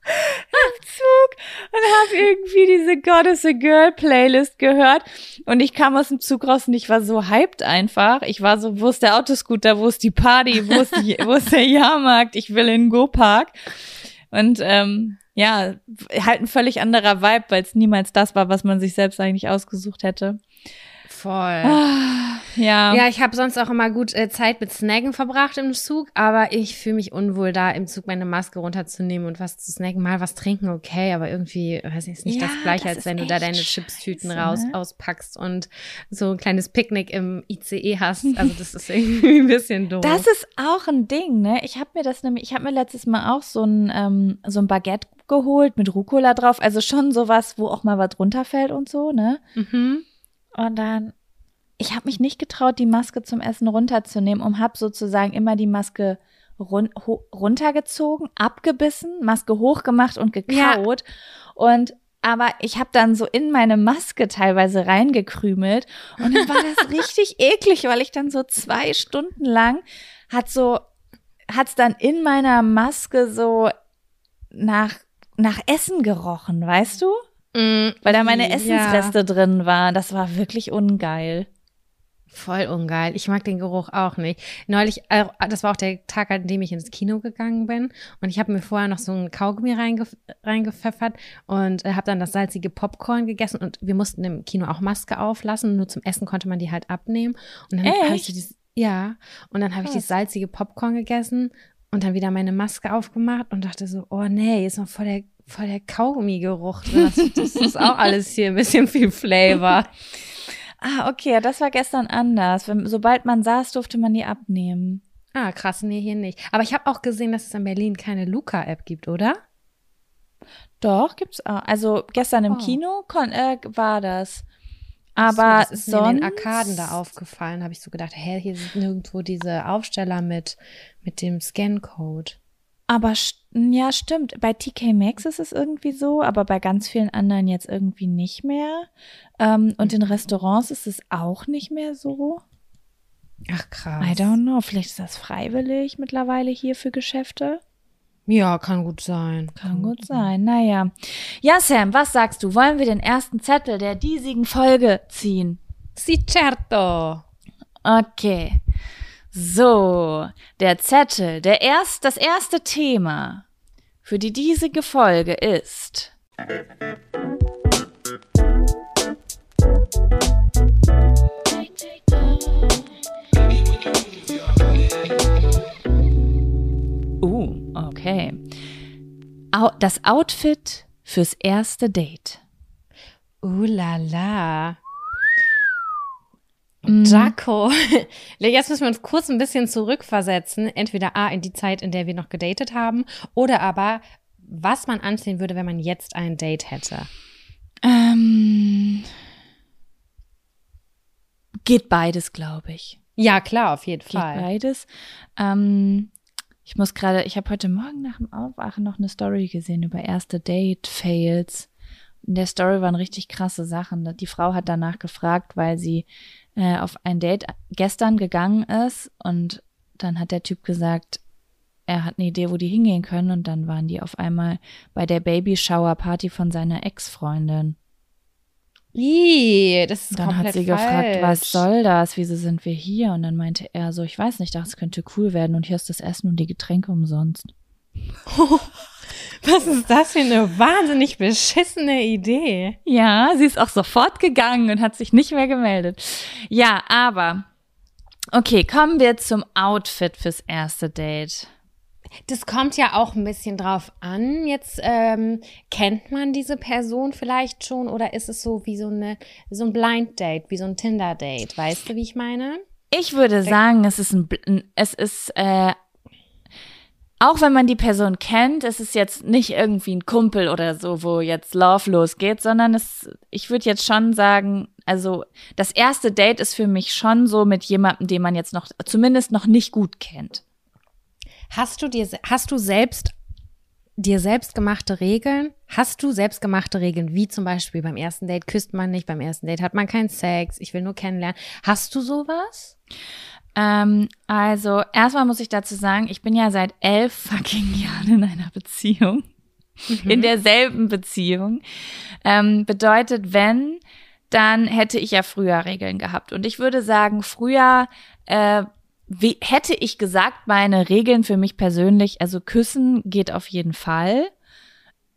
im Zug und habe irgendwie diese God is a Girl Playlist gehört und ich kam aus dem Zug raus und ich war so hyped einfach. Ich war so, wo ist der Autoscooter, wo ist die Party, wo ist, die, wo ist der Jahrmarkt, ich will in Go-Park. Und ähm, ja, halt ein völlig anderer Vibe, weil es niemals das war, was man sich selbst eigentlich ausgesucht hätte. Voll. Ja. Ja, ich habe sonst auch immer gut äh, Zeit mit Snacken verbracht im Zug, aber ich fühle mich unwohl, da im Zug meine Maske runterzunehmen und was zu snacken. Mal was trinken, okay, aber irgendwie, weiß ich, ist nicht Ja, das Gleiche, das als wenn du da deine Chipstüten raus ne? auspackst und so ein kleines Picknick im ICE hast. Also das ist irgendwie ein bisschen doof. Das ist auch ein Ding, ne? Ich habe mir das nämlich, ich habe mir letztes Mal auch so ein, ähm, so ein Baguette geholt mit Rucola drauf. Also schon sowas, wo auch mal was runterfällt und so, ne? mhm. Und dann, ich habe mich nicht getraut, die Maske zum Essen runterzunehmen und habe sozusagen immer die Maske run runtergezogen, abgebissen, Maske hochgemacht und gekaut. Und aber ich habe dann so in meine Maske teilweise reingekrümelt und dann war das richtig eklig, weil ich dann so zwei Stunden lang hat so hat's dann in meiner Maske so nach nach Essen gerochen, weißt du? Mm, Weil da meine ja. Essensreste drin waren. Das war wirklich ungeil. Voll ungeil. Ich mag den Geruch auch nicht. Neulich, äh, das war auch der Tag, an dem ich ins Kino gegangen bin. Und ich habe mir vorher noch so ein Kaugummi reingef reingepfeffert und äh, habe dann das salzige Popcorn gegessen. Und wir mussten im Kino auch Maske auflassen. Nur zum Essen konnte man die halt abnehmen. Und dann habe ich dieses, ja. Und dann habe ich dieses salzige Popcorn gegessen und dann wieder meine Maske aufgemacht und dachte so, oh nee, ist noch voll der, voll der Kaugummi-Geruch. Das, ist auch alles hier ein bisschen viel Flavor. Ah, okay, das war gestern anders. Wenn, sobald man saß, durfte man die abnehmen. Ah, krass, nee, hier nicht. Aber ich habe auch gesehen, dass es in Berlin keine Luca-App gibt, oder? Doch, gibt's auch. Also gestern im Oh. Kino kon, äh, war das. so, Aber das ist mir sonst, in den Arkaden da aufgefallen, habe ich so gedacht, hä, hier sind nirgendwo diese Aufsteller mit, mit dem Scan-Code. Aber st- ja, stimmt. Bei TK Maxx ist es irgendwie so, aber bei ganz vielen anderen jetzt irgendwie nicht mehr. Ähm, und in Restaurants ist es auch nicht mehr so. Ach, krass. I don't know. Vielleicht ist das freiwillig mittlerweile hier für Geschäfte. Ja, kann gut sein. Kann gut sein. Naja. Ja, Sam, was sagst du? Wollen wir den ersten Zettel der diesigen Folge ziehen? Si certo. Okay. So, der Zettel, der erst, das erste Thema für die diesige Folge ist Uh, okay. Das Outfit fürs erste Date. Uh la la. Mhm. Jaco. Jetzt müssen wir uns kurz ein bisschen zurückversetzen. Entweder A, in die Zeit, in der wir noch gedatet haben, oder aber, was man anziehen würde, wenn man jetzt ein Date hätte. Ähm, geht beides, glaube ich. Ja, klar, auf jeden Geht Fall. beides. Ähm, ich muss gerade, ich habe heute Morgen nach dem Aufwachen noch eine Story gesehen über erste Date-Fails. In der Story waren richtig krasse Sachen. Die Frau hat danach gefragt, weil sie äh, auf ein Date gestern gegangen ist und dann hat der Typ gesagt, er hat eine Idee, wo die hingehen können und dann waren die auf einmal bei der Babyshower-Party von seiner Ex-Freundin. Ih, das ist Dann komplett hat sie falsch. gefragt, was soll das? Wieso sind wir hier? Und dann meinte er so, ich weiß nicht, das könnte cool werden und hier ist das Essen und die Getränke umsonst. Was ist das für eine wahnsinnig beschissene Idee? Ja, sie ist auch sofort gegangen und hat sich nicht mehr gemeldet. Ja, aber okay, kommen wir zum Outfit fürs erste Date. Das kommt ja auch ein bisschen drauf an. Jetzt ähm, kennt man diese Person vielleicht schon oder ist es so wie so eine so ein Blind Date, wie so ein Tinder Date? Weißt du, wie ich meine? Ich würde sagen, es ist ein, es ist äh, auch wenn man die Person kennt, es ist jetzt nicht irgendwie ein Kumpel oder so, wo jetzt Love losgeht, sondern es, ich würde jetzt schon sagen, also das erste Date ist für mich schon so mit jemandem, den man jetzt noch zumindest noch nicht gut kennt. Hast du dir hast du selbst dir selbst gemachte Regeln? Hast du selbstgemachte Regeln, wie zum Beispiel beim ersten Date küsst man nicht, beim ersten Date hat man keinen Sex, ich will nur kennenlernen. Hast du sowas? Ähm, also erstmal muss ich dazu sagen, ich bin ja seit elf fucking Jahren in einer Beziehung. In derselben Beziehung. Ähm, bedeutet, wenn, dann hätte ich ja früher Regeln gehabt. Und ich würde sagen, früher äh, wie, hätte ich gesagt, meine Regeln für mich persönlich, also küssen geht auf jeden Fall.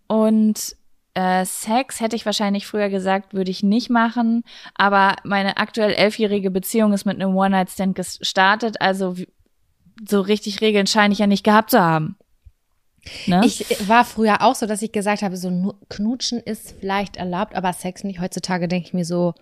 Und Äh, Sex hätte ich wahrscheinlich früher gesagt, würde ich nicht machen. Aber meine aktuell elfjährige Beziehung ist mit einem One-Night-Stand gestartet. Also so richtig Regeln scheine ich ja nicht gehabt zu haben. Ne? Ich war früher auch so, dass ich gesagt habe, so Knutschen ist vielleicht erlaubt, aber Sex nicht. Heutzutage denke ich mir so,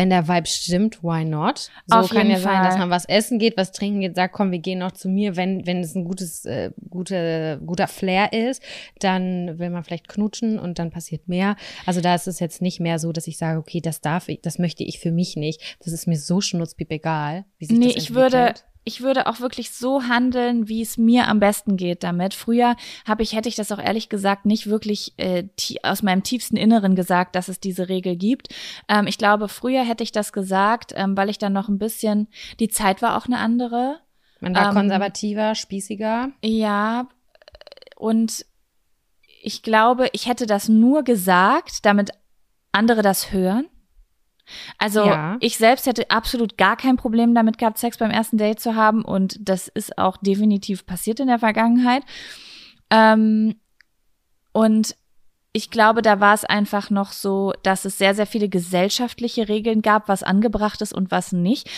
wenn der Vibe stimmt, why not? So Auf kann ja sein, dass Fall. man was essen geht, was trinken geht, sagt, komm, wir gehen noch zu mir. Wenn, wenn es ein gutes, äh, gute, guter Flair ist, dann will man vielleicht knutschen und dann passiert mehr. Also da ist es jetzt nicht mehr so, dass ich sage, okay, das darf ich, das möchte ich für mich nicht. Das ist mir so schnurzpiep egal, wie sich nee, das ich würde, entwickelt. Ich würde auch wirklich so handeln, wie es mir am besten geht damit. Früher habe ich, hätte ich das auch ehrlich gesagt nicht wirklich äh, aus meinem tiefsten Inneren gesagt, dass es diese Regel gibt. Ähm, ich glaube, früher hätte ich das gesagt, ähm, weil ich dann noch ein bisschen, die Zeit war auch eine andere. Man war ähm, konservativer, spießiger. Ja, und ich glaube, ich hätte das nur gesagt, damit andere das hören. Also Ja. ich selbst hätte absolut gar kein Problem damit gehabt, Sex beim ersten Date zu haben und das ist auch definitiv passiert in der Vergangenheit. Ähm, und ich glaube, da war es einfach noch so, dass es sehr, sehr viele gesellschaftliche Regeln gab, was angebracht ist und was nicht,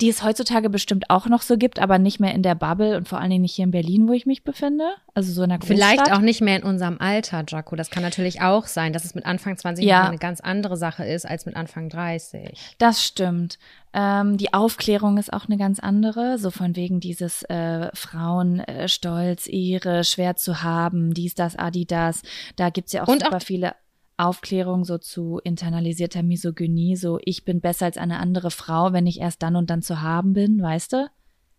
die es heutzutage bestimmt auch noch so gibt, aber nicht mehr in der Bubble und vor allen Dingen nicht hier in Berlin, wo ich mich befinde, also so in der Großstadt. Vielleicht auch nicht mehr in unserem Alter, Jaco. Das kann natürlich auch sein, dass es mit Anfang 20 Ja. eine ganz andere Sache ist als mit Anfang 30. Das stimmt. Ähm, die Aufklärung ist auch eine ganz andere, so von wegen dieses äh, Frauenstolz, äh, Stolz, Ehre, schwer zu haben, dies, das, Adidas. Da gibt's ja auch Und auch- super viele Aufklärung so zu internalisierter Misogynie, so ich bin besser als eine andere Frau, wenn ich erst dann und dann zu haben bin, weißt du?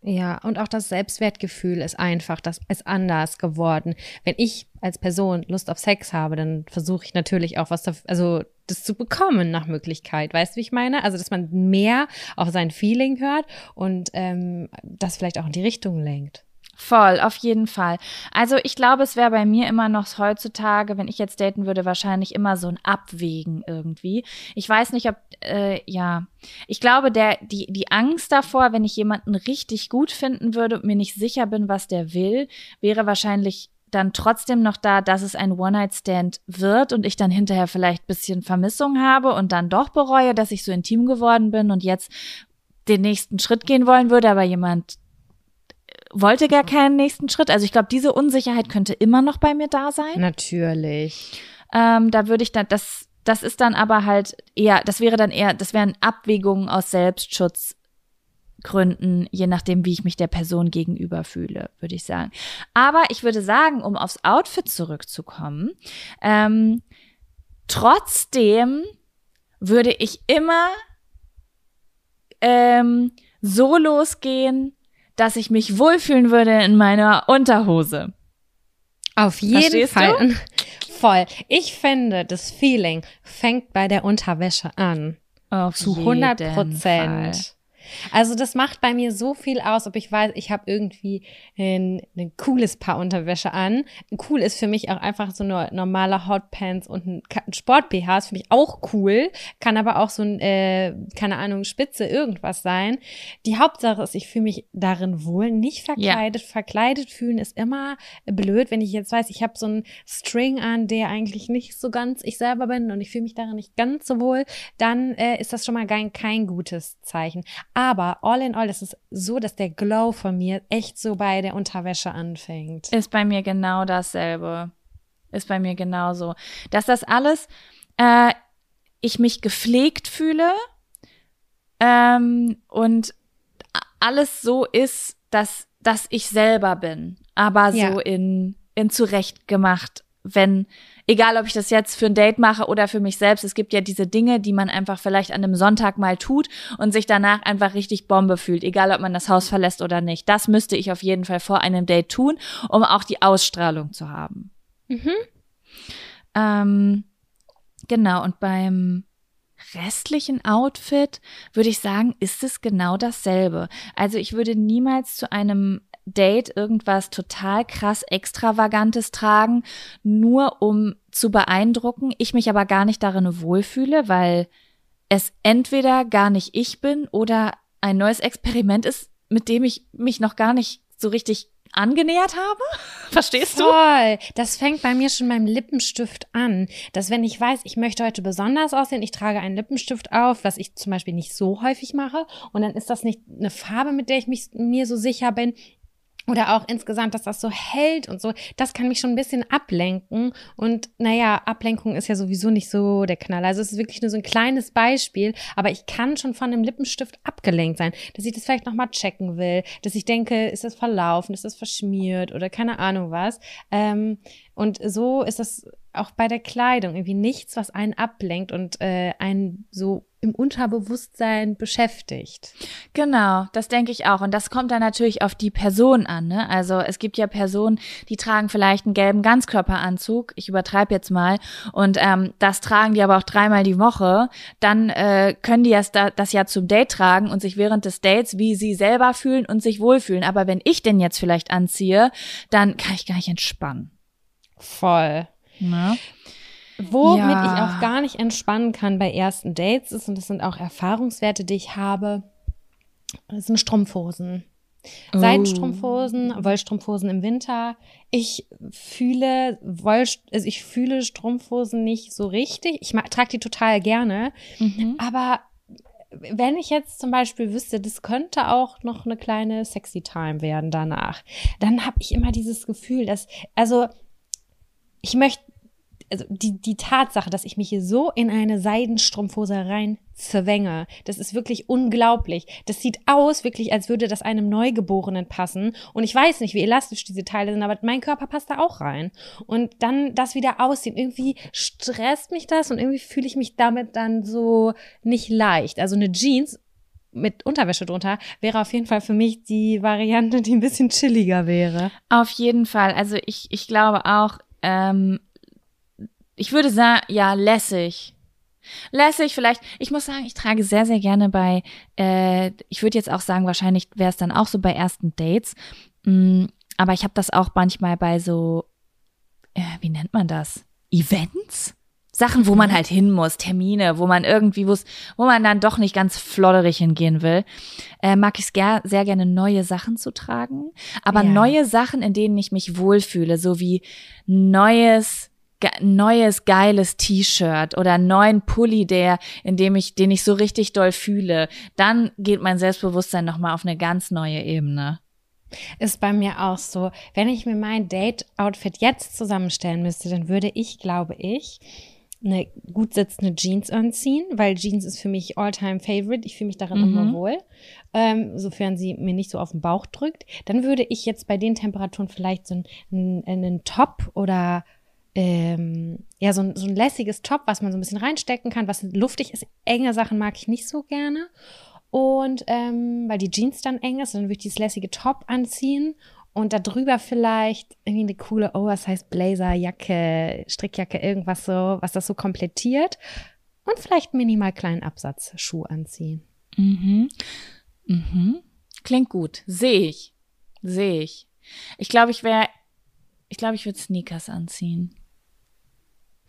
Ja, und auch das Selbstwertgefühl ist einfach, das ist anders geworden. Wenn ich als Person Lust auf Sex habe, dann versuche ich natürlich auch was, dafür, also das zu bekommen nach Möglichkeit. Weißt du, wie ich meine? Also, dass man mehr auf sein Feeling hört und ähm, das vielleicht auch in die Richtung lenkt. Voll, auf jeden Fall. Also ich glaube, es wäre bei mir immer noch heutzutage, wenn ich jetzt daten würde, wahrscheinlich immer so ein Abwägen irgendwie. Ich weiß nicht, ob, äh, ja, ich glaube, der, die, die Angst davor, wenn ich jemanden richtig gut finden würde und mir nicht sicher bin, was der will, wäre wahrscheinlich dann trotzdem noch da, dass es ein One-Night-Stand wird und ich dann hinterher vielleicht bisschen Vermissung habe und dann doch bereue, dass ich so intim geworden bin und jetzt den nächsten Schritt gehen wollen würde, aber jemand wollte gar keinen nächsten Schritt. Also ich glaube, diese Unsicherheit könnte immer noch bei mir da sein. Natürlich. Ähm, da würde ich dann, das, das ist dann aber halt eher, das wäre dann eher, das wären Abwägungen aus Selbstschutzgründen, je nachdem, wie ich mich der Person gegenüber fühle, würde ich sagen. Aber ich würde sagen, um aufs Outfit zurückzukommen, ähm, trotzdem würde ich immer ähm, so losgehen, dass ich mich wohlfühlen würde in meiner Unterhose. Auf jeden Verstehst Fall. Voll. Ich finde, das Feeling fängt bei der Unterwäsche an. Auf Zu jeden 100 Fall. Prozent. Also das macht bei mir so viel aus, ob ich weiß, ich habe irgendwie ein, ein cooles Paar Unterwäsche an. Cool ist für mich auch einfach so eine normale Hotpants und ein, ein Sport-BH ist für mich auch cool, kann aber auch so ein, äh, keine Ahnung, Spitze irgendwas sein. Die Hauptsache ist, ich fühle mich darin wohl, nicht verkleidet. Verkleidet fühlen ist immer blöd, wenn ich jetzt weiß, ich habe so einen String an, der eigentlich nicht so ganz ich selber bin und ich fühle mich darin nicht ganz so wohl, dann äh, ist das schon mal kein, kein gutes Zeichen. Aber all in all ist es so, dass der Glow von mir echt so bei der Unterwäsche anfängt. Ist bei mir genau dasselbe. Ist bei mir genauso. Dass das alles, äh, ich mich gepflegt fühle ähm, und alles so ist, dass, dass ich selber bin. Aber so Ja. in, in zurecht gemacht, wenn, egal ob ich das jetzt für ein Date mache oder für mich selbst, es gibt ja diese Dinge, die man einfach vielleicht an einem Sonntag mal tut und sich danach einfach richtig Bombe fühlt, egal ob man das Haus verlässt oder nicht. Das müsste ich auf jeden Fall vor einem Date tun, um auch die Ausstrahlung zu haben. Mhm. Ähm, genau, und beim restlichen Outfit würde ich sagen, ist es genau dasselbe. Also ich würde niemals zu einem Date irgendwas total krass Extravagantes tragen, nur um zu beeindrucken, ich mich aber gar nicht darin wohlfühle, weil es entweder gar nicht ich bin oder ein neues Experiment ist, mit dem ich mich noch gar nicht so richtig angenähert habe. Verstehst du? Voll. Das fängt bei mir schon beim Lippenstift an. Dass wenn ich weiß, ich möchte heute besonders aussehen, ich trage einen Lippenstift auf, was ich zum Beispiel nicht so häufig mache. Und dann ist das nicht eine Farbe, mit der ich mich, mir so sicher bin oder auch insgesamt, dass das so hält und so, das kann mich schon ein bisschen ablenken. Und naja, Ablenkung ist ja sowieso nicht so der Knaller. Also es ist wirklich nur so ein kleines Beispiel, aber ich kann schon von einem Lippenstift abgelenkt sein, dass ich das vielleicht nochmal checken will, dass ich denke, ist das verlaufen, ist das verschmiert oder keine Ahnung was. Ähm, und so ist das auch bei der Kleidung irgendwie nichts, was einen ablenkt und äh, einen so im Unterbewusstsein beschäftigt. Genau, das denke ich auch. Und das kommt dann natürlich auf die Person an. Ne? Also es gibt ja Personen, die tragen vielleicht einen gelben Ganzkörperanzug. Ich übertreibe jetzt mal. Und ähm, das tragen die aber auch dreimal die Woche. Dann äh, können die das, das ja zum Date tragen und sich während des Dates wie sie selber fühlen und sich wohlfühlen. Aber wenn ich den jetzt vielleicht anziehe, dann kann ich gar nicht entspannen. Voll. Ne? Womit Ja. ich auch gar nicht entspannen kann bei ersten Dates ist, und das sind auch Erfahrungswerte, die ich habe, sind Strumpfhosen. Oh. Seidenstrumpfhosen, Wollstrumpfhosen im Winter. Ich fühle Woll, also ich fühle Strumpfhosen nicht so richtig. Ich trage die total gerne, Mhm. aber wenn ich jetzt zum Beispiel wüsste, das könnte auch noch eine kleine sexy Time werden danach, dann habe ich immer dieses Gefühl, dass, also ich möchte, also die, die Tatsache, dass ich mich hier so in eine Seidenstrumpfhose rein zwänge, das ist wirklich unglaublich. Das sieht aus, wirklich, als würde das einem Neugeborenen passen. Und ich weiß nicht, wie elastisch diese Teile sind, aber mein Körper passt da auch rein. Und dann das wieder ausziehen. Irgendwie stresst mich das und irgendwie fühle ich mich damit dann so nicht leicht. Also eine Jeans mit Unterwäsche drunter wäre auf jeden Fall für mich die Variante, die ein bisschen chilliger wäre. Auf jeden Fall. Also ich, ich glaube auch, ähm, ich würde sagen, ja, lässig. Lässig vielleicht. Ich muss sagen, ich trage sehr, sehr gerne bei, äh, ich würde jetzt auch sagen, wahrscheinlich wäre es dann auch so bei ersten Dates. Mm, aber ich habe das auch manchmal bei so, äh, wie nennt man das? Events? Sachen, wo man halt hin muss, Termine, wo man irgendwie, wo's, wo man dann doch nicht ganz flodderig hingehen will, äh, mag ich es ger sehr gerne, neue Sachen zu tragen. Aber Ja. neue Sachen, in denen ich mich wohlfühle, so wie neues, neues geiles T-Shirt oder einen neuen Pulli, der, in dem ich, den ich so richtig doll fühle, dann geht mein Selbstbewusstsein nochmal auf eine ganz neue Ebene. Ist bei mir auch so. Wenn ich mir mein Date-Outfit jetzt zusammenstellen müsste, dann würde ich, glaube ich, eine gut sitzende Jeans anziehen, weil Jeans ist für mich all-time favorite. Ich fühle mich darin Mhm. immer wohl, ähm, sofern sie mir nicht so auf den Bauch drückt. Dann würde ich jetzt bei den Temperaturen vielleicht so einen, einen Top oder ähm, ja, so ein, so ein lässiges Top, was man so ein bisschen reinstecken kann, was luftig ist. Enge Sachen mag ich nicht so gerne. Und ähm, weil die Jeans dann eng ist, dann würde ich dieses lässige Top anziehen und da drüber vielleicht irgendwie eine coole Oversize Blazer, Jacke, Strickjacke, irgendwas so, was das so komplettiert. Und vielleicht minimal kleinen Absatzschuh anziehen. Mhm. Mhm. Klingt gut. Sehe ich. Sehe ich. Ich glaube, ich wäre, ich glaube, ich würde Sneakers anziehen.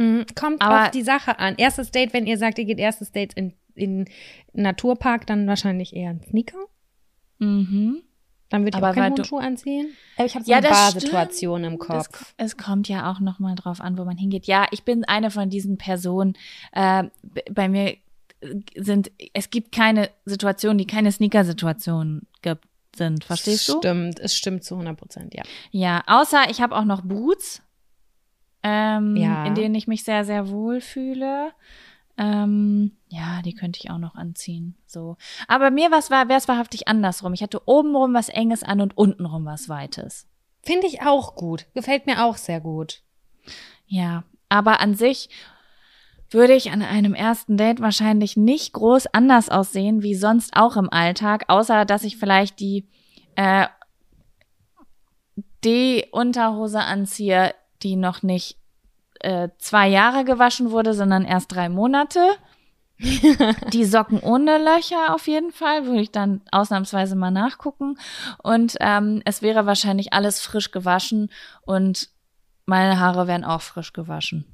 Mhm, Kommt Aber- auf die Sache an. Erstes Date, wenn ihr sagt, ihr geht erstes Date in, in Naturpark, dann wahrscheinlich eher ein Sneaker. Mhm. Dann würde ich Aber auch du- Hohenschuh anziehen. Aber ich habe so Ja, eine Barsituation im Es, Kopf. es kommt ja auch noch mal drauf an, wo man hingeht. Ja, ich bin eine von diesen Personen. Äh, bei mir sind, es gibt keine Situation, die keine Sneaker-Situation gibt, sind. Verstehst du? Stimmt, es stimmt zu 100 Prozent, ja. Ja, außer ich habe auch noch Boots, ähm, Ja. in denen ich mich sehr, sehr wohl fühle. Ähm, ja, die könnte ich auch noch anziehen. So. Aber mir was war, wäre es wahrhaftig andersrum. Ich hatte obenrum was Enges an und untenrum was Weites. Finde ich auch gut. Gefällt mir auch sehr gut. Ja, aber an sich würde ich an einem ersten Date wahrscheinlich nicht groß anders aussehen wie sonst auch im Alltag, außer dass ich vielleicht die äh, D-Unterhose anziehe, die noch nicht äh, zwei Jahre gewaschen wurde, sondern erst drei Monate. die Socken ohne Löcher auf jeden Fall, würde ich dann ausnahmsweise mal nachgucken. Und ähm, es wäre wahrscheinlich alles frisch gewaschen und meine Haare wären auch frisch gewaschen.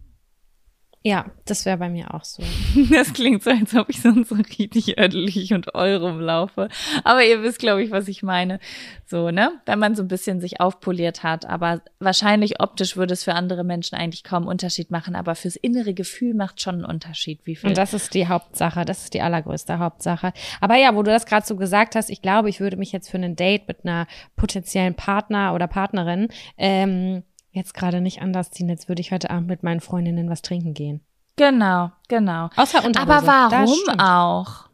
Ja, das wäre bei mir auch so. Das klingt so, als ob ich sonst so richtig ödelig und eu rumlaufe. Aber ihr wisst, glaube ich, was ich meine. So, ne? Wenn man so ein bisschen sich aufpoliert hat. Aber wahrscheinlich optisch würde es für andere Menschen eigentlich kaum Unterschied machen. Aber fürs innere Gefühl macht schon einen Unterschied, wie viel. Und das ist die Hauptsache. Das ist die allergrößte Hauptsache. Aber ja, wo du das gerade so gesagt hast, ich glaube, ich würde mich jetzt für einen Date mit einer potenziellen Partner oder Partnerin ähm, jetzt gerade nicht anders ziehen. Jetzt würde ich heute Abend mit meinen Freundinnen was trinken gehen. Genau, genau. Außer Unterhose. Aber warum auch?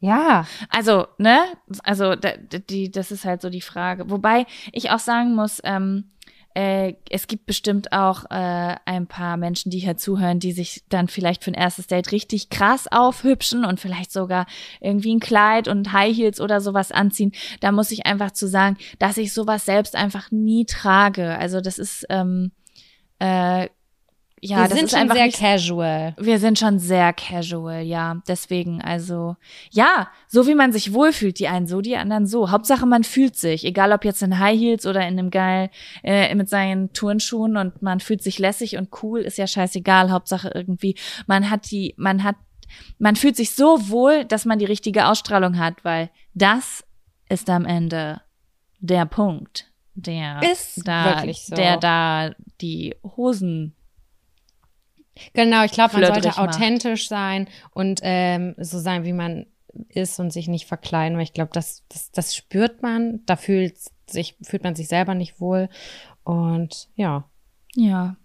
Ja. Also, ne? Also, die, das ist halt so die Frage. Wobei ich auch sagen muss, ähm, äh, es gibt bestimmt auch äh, ein paar Menschen, die hier zuhören, die sich dann vielleicht für ein erstes Date richtig krass aufhübschen und vielleicht sogar irgendwie ein Kleid und High Heels oder sowas anziehen. Da muss ich einfach zu sagen, dass ich sowas selbst einfach nie trage. Also das ist ähm, äh, ja, Wir das sind ist schon einfach sehr nicht casual. wir sind schon sehr casual, ja. Deswegen, also, ja, so wie man sich wohlfühlt, die einen so, die anderen so. Hauptsache, man fühlt sich, egal ob jetzt in High Heels oder in einem geil, äh, mit seinen Turnschuhen und man fühlt sich lässig und cool, ist ja scheißegal. Hauptsache irgendwie, man hat die, man hat, man fühlt sich so wohl, dass man die richtige Ausstrahlung hat, weil das ist am Ende der Punkt, der Ist da, wirklich so. der da die Hosen Genau, ich glaube, man sollte authentisch sein und ähm, so sein, wie man ist und sich nicht verkleiden, weil ich glaube, das, das, das spürt man, da fühlt sich, fühlt man sich selber nicht wohl. Und ja. Ja.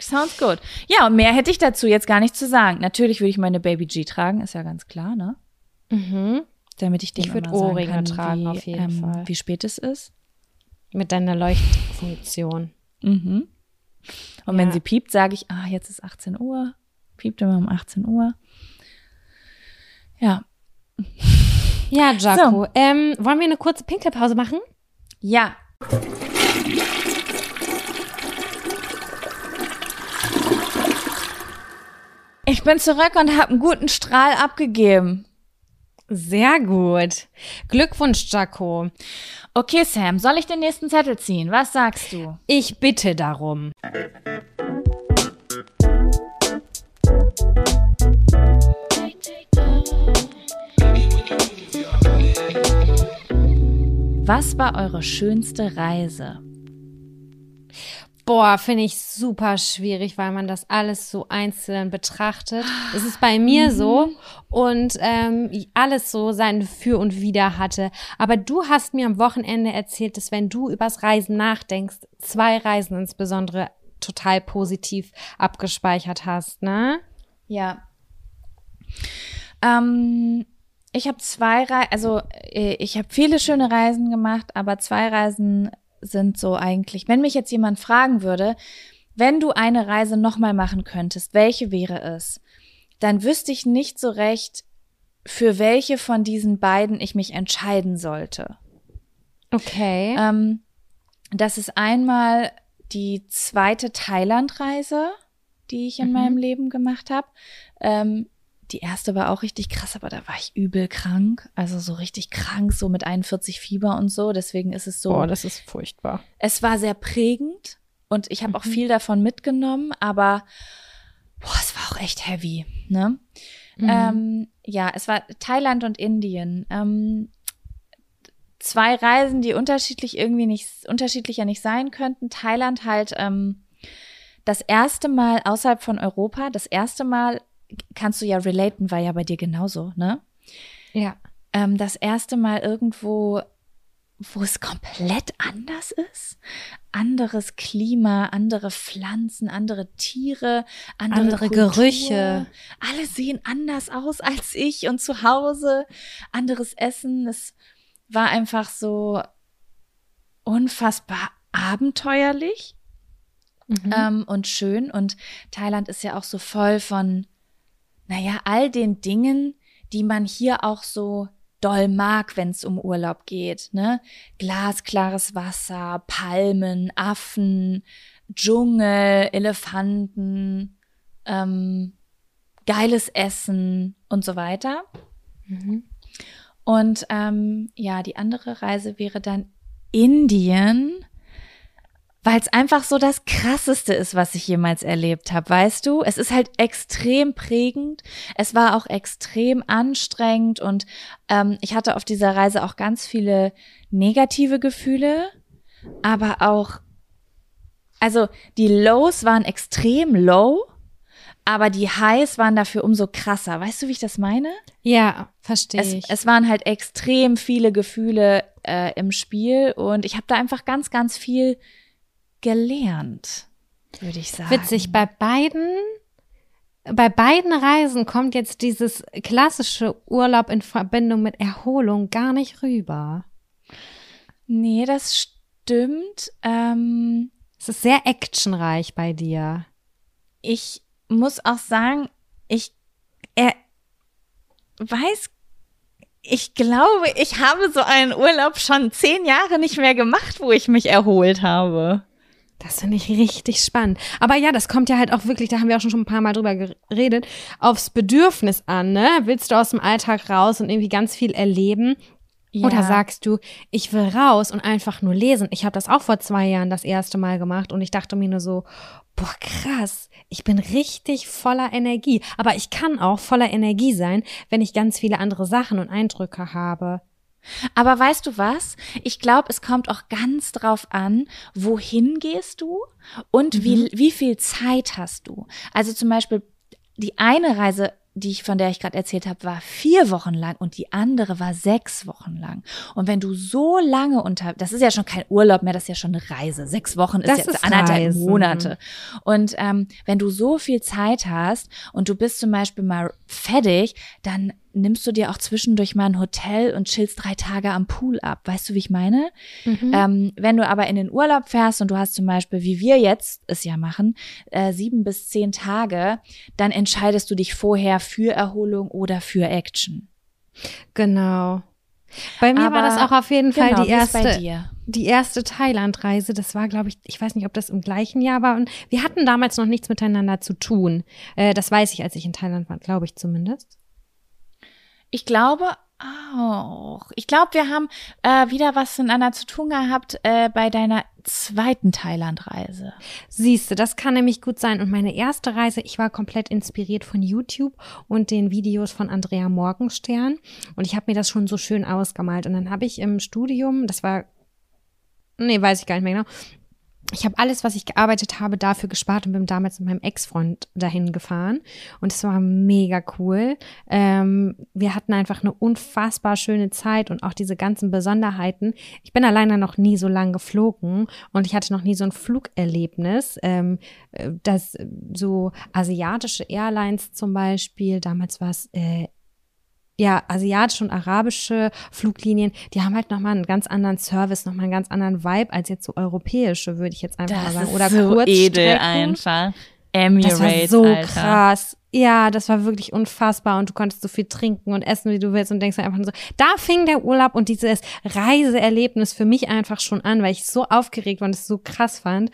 Sounds good. Ja, und mehr hätte ich dazu jetzt gar nicht zu sagen. Natürlich würde ich meine Baby G tragen, ist ja ganz klar, ne? Mhm. Damit ich dem Ich würd immer sagen Ohrringe kann, tragen, wie, auf jeden ähm, Fall. Wie spät es ist. Mit deiner Leuchtfunktion. Mhm. Und wenn Ja. sie piept, sage ich, ah, jetzt ist 18 Uhr. Piept immer um 18 Uhr. Ja. Ja, Jaco. Ähm, wollen wir eine kurze Pinkelpause machen? Ja. Ich bin zurück und habe einen guten Strahl abgegeben. Sehr gut. Glückwunsch, Jaco. Okay, Sam, soll ich den nächsten Zettel ziehen? Was sagst du? Ich bitte darum. Was war eure schönste Reise? Boah, finde ich super schwierig, weil man das alles so einzeln betrachtet. Es ist bei mir so und ähm, alles so sein Für und Wider hatte. Aber du hast mir am Wochenende erzählt, dass wenn du übers Reisen nachdenkst, zwei Reisen insbesondere total positiv abgespeichert hast, ne? Ja. Ähm, ich habe zwei Reisen, also äh, ich habe viele schöne Reisen gemacht, aber zwei Reisen sind so eigentlich, wenn mich jetzt jemand fragen würde, wenn du eine Reise nochmal machen könntest, welche wäre es? Dann wüsste ich nicht so recht, für welche von diesen beiden ich mich entscheiden sollte. Okay. Ähm, das ist einmal die zweite Thailand-Reise, die ich in Mhm. meinem Leben gemacht habe. Ähm, die erste war auch richtig krass, aber da war ich übel krank. Also so richtig krank, so mit 41 Fieber und so. Deswegen ist es so. Boah, das ist furchtbar. es war sehr prägend und ich habe Mhm. auch viel davon mitgenommen, aber boah, es war auch echt heavy, ne? Mhm. Ähm, ja, es war Thailand und Indien. Ähm, zwei Reisen, die unterschiedlich irgendwie nicht, unterschiedlicher nicht sein könnten. Thailand halt ähm, das erste Mal außerhalb von Europa, das erste Mal kannst du ja relaten, war ja bei dir genauso, ne? Ja. ähm, das erste Mal irgendwo, wo es komplett anders ist. Anderes Klima, andere Pflanzen, andere Tiere, andere, Andere Kultur. Gerüche. Alle sehen anders aus als ich und zu Hause. Anderes Essen. Es war einfach so unfassbar abenteuerlich Mhm. ähm, und schön. Und Thailand ist ja auch so voll von, naja, all den Dingen, die man hier auch so doll mag, wenn es um Urlaub geht. Ne? Glasklares Wasser, Palmen, Affen, Dschungel, Elefanten, ähm, geiles Essen und so weiter. Mhm. Und ähm, ja, die andere Reise wäre dann Indien, weil es einfach so das Krasseste ist, was ich jemals erlebt habe, weißt du? Es ist halt extrem prägend. Es war auch extrem anstrengend und ähm, ich hatte auf dieser Reise auch ganz viele negative Gefühle, aber auch, also die Lows waren extrem low, aber die Highs waren dafür umso krasser. Weißt du, wie ich das meine? Ja, verstehe Es, ich. es waren halt extrem viele Gefühle äh, im Spiel und ich habe da einfach ganz, ganz viel gelernt, würde ich sagen. Witzig, bei beiden, bei beiden Reisen kommt jetzt dieses klassische Urlaub in Verbindung mit Erholung gar nicht rüber. Nee, das stimmt. Ähm, Es ist sehr actionreich bei dir. ich muss auch sagen, ich er weiß, ich glaube, ich habe so einen Urlaub schon zehn Jahre nicht mehr gemacht, wo ich mich erholt habe. Das finde ich richtig spannend. Aber ja, das kommt ja halt auch wirklich, da haben wir auch schon schon ein paar Mal drüber geredet, aufs Bedürfnis an, ne? Willst du aus dem Alltag raus und irgendwie ganz viel erleben? Oder sagst du, ich will raus und einfach nur lesen? Ich habe das auch vor zwei Jahren das erste Mal gemacht und ich dachte mir nur so, boah, krass, ich bin richtig voller Energie. Aber ich kann auch voller Energie sein, wenn ich ganz viele andere Sachen und Eindrücke habe. Aber weißt du was? Ich glaube, es kommt auch ganz drauf an, wohin gehst du und wie, wie viel Zeit hast du. Also zum Beispiel die eine Reise, die ich, von der ich gerade erzählt habe, war vier Wochen lang und die andere war sechs Wochen lang. Und wenn du so lange unter, das ist ja schon kein Urlaub mehr, das ist ja schon eine Reise. Sechs Wochen ist Das jetzt ist anderthalb Reisen. Monate. Und ähm, wenn du so viel Zeit hast und du bist zum Beispiel mal fertig, dann nimmst du dir auch zwischendurch mal ein Hotel und chillst drei Tage am Pool ab. Weißt du, wie ich meine? Ähm, wenn du aber in den Urlaub fährst und du hast zum Beispiel, wie wir jetzt es ja machen, äh, sieben bis zehn Tage, dann entscheidest du dich vorher für Erholung oder für Action. Genau. Bei mir war Aber das auch auf jeden Fall genau, die erste, dir? die erste Thailand-Reise. Das war, glaube ich, ich weiß nicht, ob das im gleichen Jahr war. Und wir hatten damals noch nichts miteinander zu tun. Äh, das weiß ich, als ich in Thailand war, glaube ich zumindest. Ich glaube auch. Ich glaube, wir haben äh, wieder was miteinander zu tun gehabt äh, bei deiner zweiten Thailand-Reise. Siehste, das kann nämlich gut sein. Und meine erste Reise, ich war komplett inspiriert von YouTube und den Videos von Andrea Morgenstern. Und ich habe mir das schon so schön ausgemalt. Und dann habe ich im Studium, das war, nee, weiß ich gar nicht mehr genau. Ich habe alles, was ich gearbeitet habe, dafür gespart und bin damals mit meinem Ex-Freund dahin gefahren. Und es war mega cool. Ähm, wir hatten einfach eine unfassbar schöne Zeit und auch diese ganzen Besonderheiten. Ich bin alleine noch nie so lang geflogen und ich hatte noch nie so ein Flugerlebnis. Ähm, äh, dass äh, so asiatische Airlines zum Beispiel, damals war es äh, ja, asiatische und arabische Fluglinien, die haben halt nochmal einen ganz anderen Service, nochmal einen ganz anderen Vibe als jetzt so europäische, würde ich jetzt einfach mal sagen. Oder so edel einfach. Emirates, Das war so Alter. krass. Ja, das war wirklich unfassbar und du konntest so viel trinken und essen, wie du willst und denkst einfach nur so, da fing der Urlaub und dieses Reiseerlebnis für mich einfach schon an, weil ich so aufgeregt war und es so krass fand.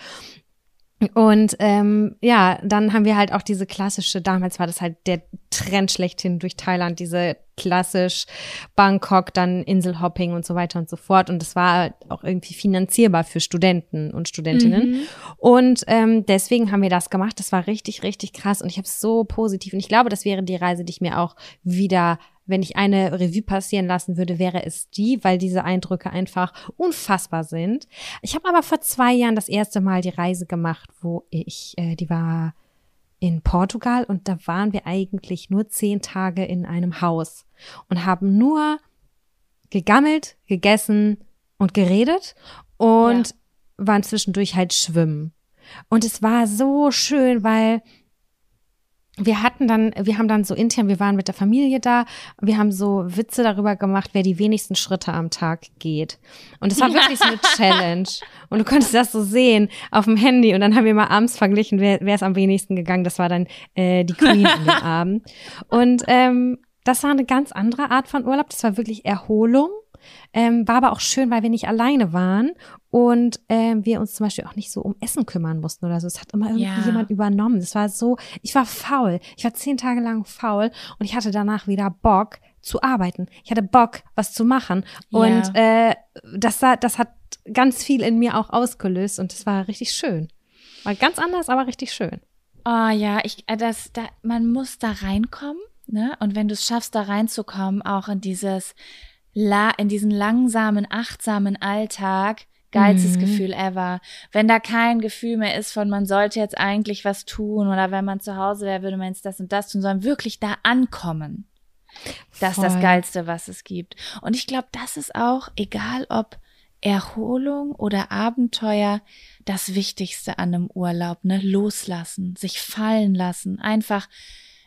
Und ähm, ja, dann haben wir halt auch diese klassische, damals war das halt der Trend schlechthin durch Thailand, diese klassisch Bangkok, dann Inselhopping und so weiter und so fort. Und das war auch irgendwie finanzierbar für Studenten und Studentinnen. Und ähm, deswegen haben wir das gemacht. Das war richtig, richtig krass. Und ich habe es so positiv. Und ich glaube, das wäre die Reise, die ich mir auch wieder wenn ich eine Revue passieren lassen würde, wäre es die, weil diese Eindrücke einfach unfassbar sind. Ich habe aber vor zwei Jahren das erste Mal die Reise gemacht, wo ich, äh, die war in Portugal und da waren wir eigentlich nur zehn Tage in einem Haus und haben nur gegammelt, gegessen und geredet und Ja. waren zwischendurch halt schwimmen. Und es war so schön, weil wir hatten dann, wir haben dann so intern, wir waren mit der Familie da, wir haben so Witze darüber gemacht, wer die wenigsten Schritte am Tag geht. Und es war wirklich so eine Challenge. Und du konntest das so sehen auf dem Handy. Und dann haben wir mal abends verglichen, wer, wer ist am wenigsten gegangen. Das war dann äh, die Queen dem Abend. Und ähm, das war eine ganz andere Art von Urlaub. Das war wirklich Erholung. Ähm, war aber auch schön, weil wir nicht alleine waren und ähm, wir uns zum Beispiel auch nicht so um Essen kümmern mussten oder so. Es hat immer irgendwie Ja. jemand übernommen. Das war so, ich war faul. Ich war zehn Tage lang faul und ich hatte danach wieder Bock zu arbeiten. Ich hatte Bock, was zu machen. Und äh, das, das hat ganz viel in mir auch ausgelöst und es war richtig schön. War ganz anders, aber richtig schön. Oh ja, ich, äh, das, da, man muss da reinkommen, ne? Und wenn du es schaffst, da reinzukommen, auch in dieses, in diesen langsamen, achtsamen Alltag, geilstes Mhm. Gefühl ever. Wenn da kein Gefühl mehr ist von, man sollte jetzt eigentlich was tun oder wenn man zu Hause wäre, würde man jetzt das und das tun, sondern wirklich da ankommen. Das ist das Voll. Geilste, was es gibt. Und ich glaube, das ist auch, egal ob Erholung oder Abenteuer, das Wichtigste an einem Urlaub, ne? Loslassen, sich fallen lassen, einfach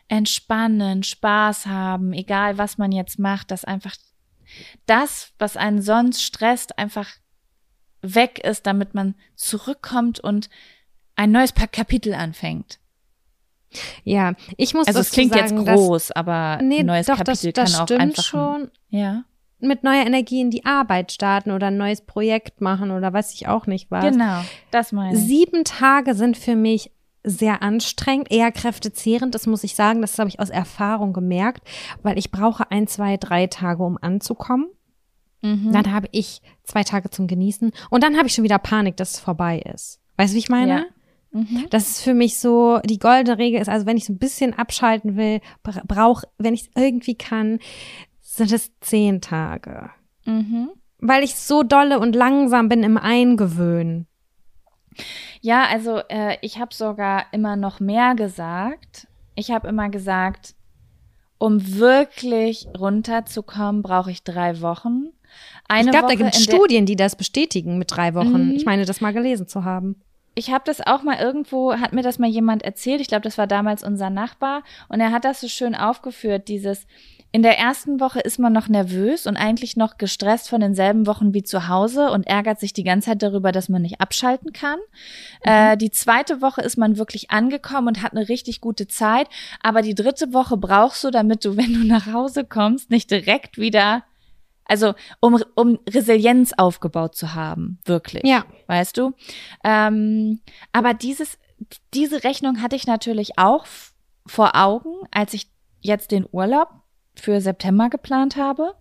entspannen, Spaß haben, egal was man jetzt macht, dass einfach das, was einen sonst stresst, einfach weg ist, damit man zurückkommt und ein neues Kapitel anfängt. Ja, ich muss Also es klingt sagen, jetzt groß, aber Dass, nee, ein neues doch, das, Kapitel das kann auch stimmt einfach schon. ja. Mit neuer Energie in die Arbeit starten oder ein neues Projekt machen oder weiß ich auch nicht was. Genau, das meine ich. Sieben Tage sind für mich sehr anstrengend, eher kräftezehrend, das muss ich sagen. Das habe ich aus Erfahrung gemerkt, weil ich brauche ein, zwei, drei Tage, um anzukommen. Mhm. Dann habe ich zwei Tage zum Genießen und dann habe ich schon wieder Panik, dass es vorbei ist. Weißt du, wie ich meine? Ja. Mhm. Das ist für mich so, die goldene Regel ist, also wenn ich so ein bisschen abschalten will, bra- brauch, wenn ich es irgendwie kann, sind es zehn Tage. Mhm. Weil ich so dolle und langsam bin im Eingewöhnen. Ja, also äh, ich habe sogar immer noch mehr gesagt. Ich habe immer gesagt, um wirklich runterzukommen, brauche ich drei Wochen. Eine ich glaube, da gibt es Studien, die das bestätigen mit drei Wochen. Mhm. Ich meine, das mal gelesen zu haben. ich habe das auch mal irgendwo, hat mir das mal jemand erzählt. Ich glaube, das war damals unser Nachbar. Und er hat das so schön aufgeführt, dieses, in der ersten Woche ist man noch nervös und eigentlich noch gestresst von denselben Wochen wie zu Hause und ärgert sich die ganze Zeit darüber, dass man nicht abschalten kann. Äh, die zweite Woche ist man wirklich angekommen und hat eine richtig gute Zeit. Aber die dritte Woche brauchst du, damit du, wenn du nach Hause kommst, nicht direkt wieder, also um, um Resilienz aufgebaut zu haben, wirklich Ja. weißt du? Ähm, aber dieses, diese Rechnung hatte ich natürlich auch vor Augen, als ich jetzt den Urlaub für September geplant habe.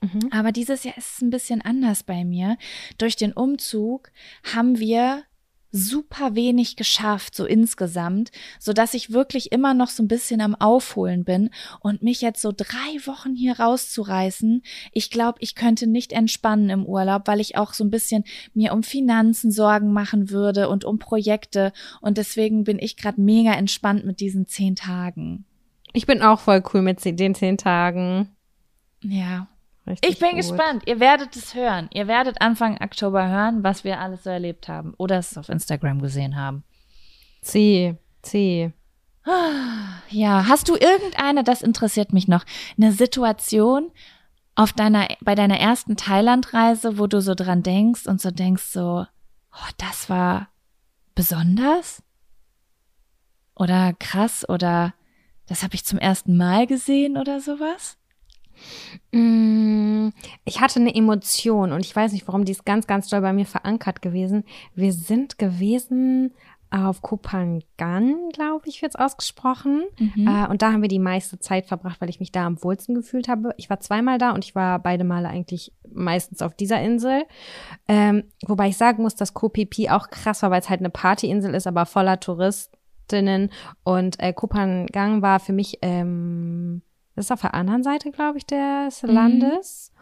Mhm. Aber dieses Jahr ist es ein bisschen anders bei mir. Durch den Umzug haben wir super wenig geschafft, so insgesamt, so dass ich wirklich immer noch so ein bisschen am Aufholen bin und mich jetzt so drei Wochen hier rauszureißen. Ich glaube, ich könnte nicht entspannen im Urlaub, weil ich auch so ein bisschen mir um Finanzen Sorgen machen würde und um Projekte und deswegen bin ich gerade mega entspannt mit diesen zehn Tagen. Ich bin auch voll cool mit den zehn Tagen. Ja, Richtig Ich bin gut. gespannt. Ihr werdet es hören. Ihr werdet Anfang Oktober hören, was wir alles so erlebt haben oder es auf Instagram gesehen haben. C, C. Ja, hast du irgendeine, das interessiert mich noch, eine Situation auf deiner, bei deiner ersten Thailandreise, wo du so dran denkst und so denkst so, oh, das war besonders? Oder krass oder das habe ich zum ersten Mal gesehen oder sowas? Mm, Ich hatte eine Emotion und ich weiß nicht, warum die ist ganz, ganz doll bei mir verankert gewesen. Wir sind gewesen auf Kopangan, glaube ich, wird's ausgesprochen. Mhm. Äh, und da haben wir die meiste Zeit verbracht, weil ich mich da am wohlsten gefühlt habe. Ich war zweimal da und ich war beide Male eigentlich meistens auf dieser Insel. Ähm, wobei ich sagen muss, dass Koh Phi Phi auch krass war, weil es halt eine Partyinsel ist, aber voller Touristinnen. Und äh, Kopangan war für mich, ähm, das ist auf der anderen Seite, glaube ich, des Landes.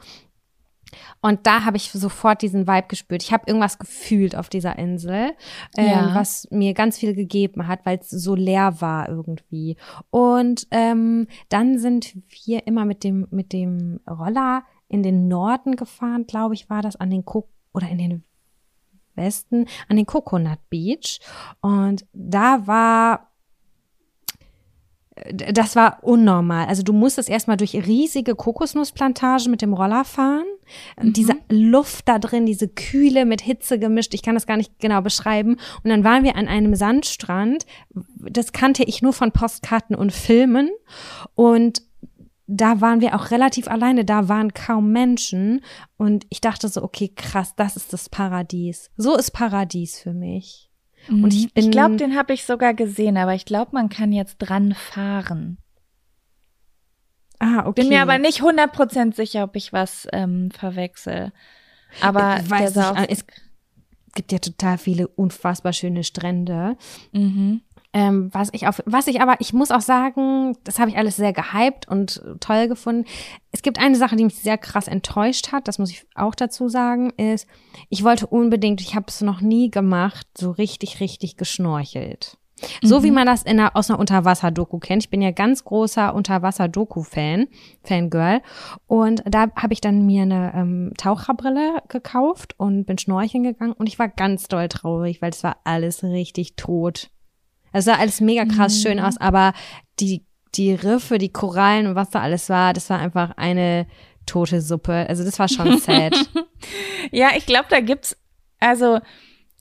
Und da habe ich sofort diesen Vibe gespürt. Ich habe irgendwas gefühlt auf dieser Insel, ähm, Ja. was mir ganz viel gegeben hat, weil es so leer war irgendwie. Und ähm, dann sind wir immer mit dem mit dem Roller in den Norden gefahren, glaube ich, war das an den Cook oder in den Westen an den Coconut Beach. Und da war das war unnormal. Also du musstest erstmal durch riesige Kokosnussplantagen mit dem Roller fahren. Diese Luft da drin, diese Kühle mit Hitze gemischt, ich kann das gar nicht genau beschreiben. Und dann waren wir an einem Sandstrand. Das kannte ich nur von Postkarten und Filmen. Und da waren wir auch relativ alleine, da waren kaum Menschen. Und ich dachte so, okay, krass, das ist das Paradies. So ist Paradies für mich. Und ich bin- ich glaube, den habe ich sogar gesehen, aber ich glaube, man kann jetzt dran fahren. Ah, okay. Bin mir aber nicht 100% sicher, ob ich was ähm, verwechsel. Aber Ich der weiß sah nicht, es gibt ja total viele unfassbar schöne Strände. Mhm. Ähm, was ich auf, was ich aber, ich muss auch sagen, das habe ich alles sehr gehypt und toll gefunden. Es gibt eine Sache, die mich sehr krass enttäuscht hat, das muss ich auch dazu sagen, ist, ich wollte unbedingt, ich habe es noch nie gemacht, so richtig, richtig geschnorchelt. So wie man das in einer, aus einer Unterwasser-Doku kennt. Ich bin ja ganz großer Unterwasser-Doku-Fan, Fangirl. Und da habe ich dann mir eine ähm, Taucherbrille gekauft und bin schnorcheln gegangen. Und ich war ganz doll traurig, weil es war alles richtig tot. Es sah alles mega krass schön aus, aber die, die Riffe, die Korallen und was da alles war, das war einfach eine tote Suppe. Also das war schon sad. Ja, ich glaube, da gibt's also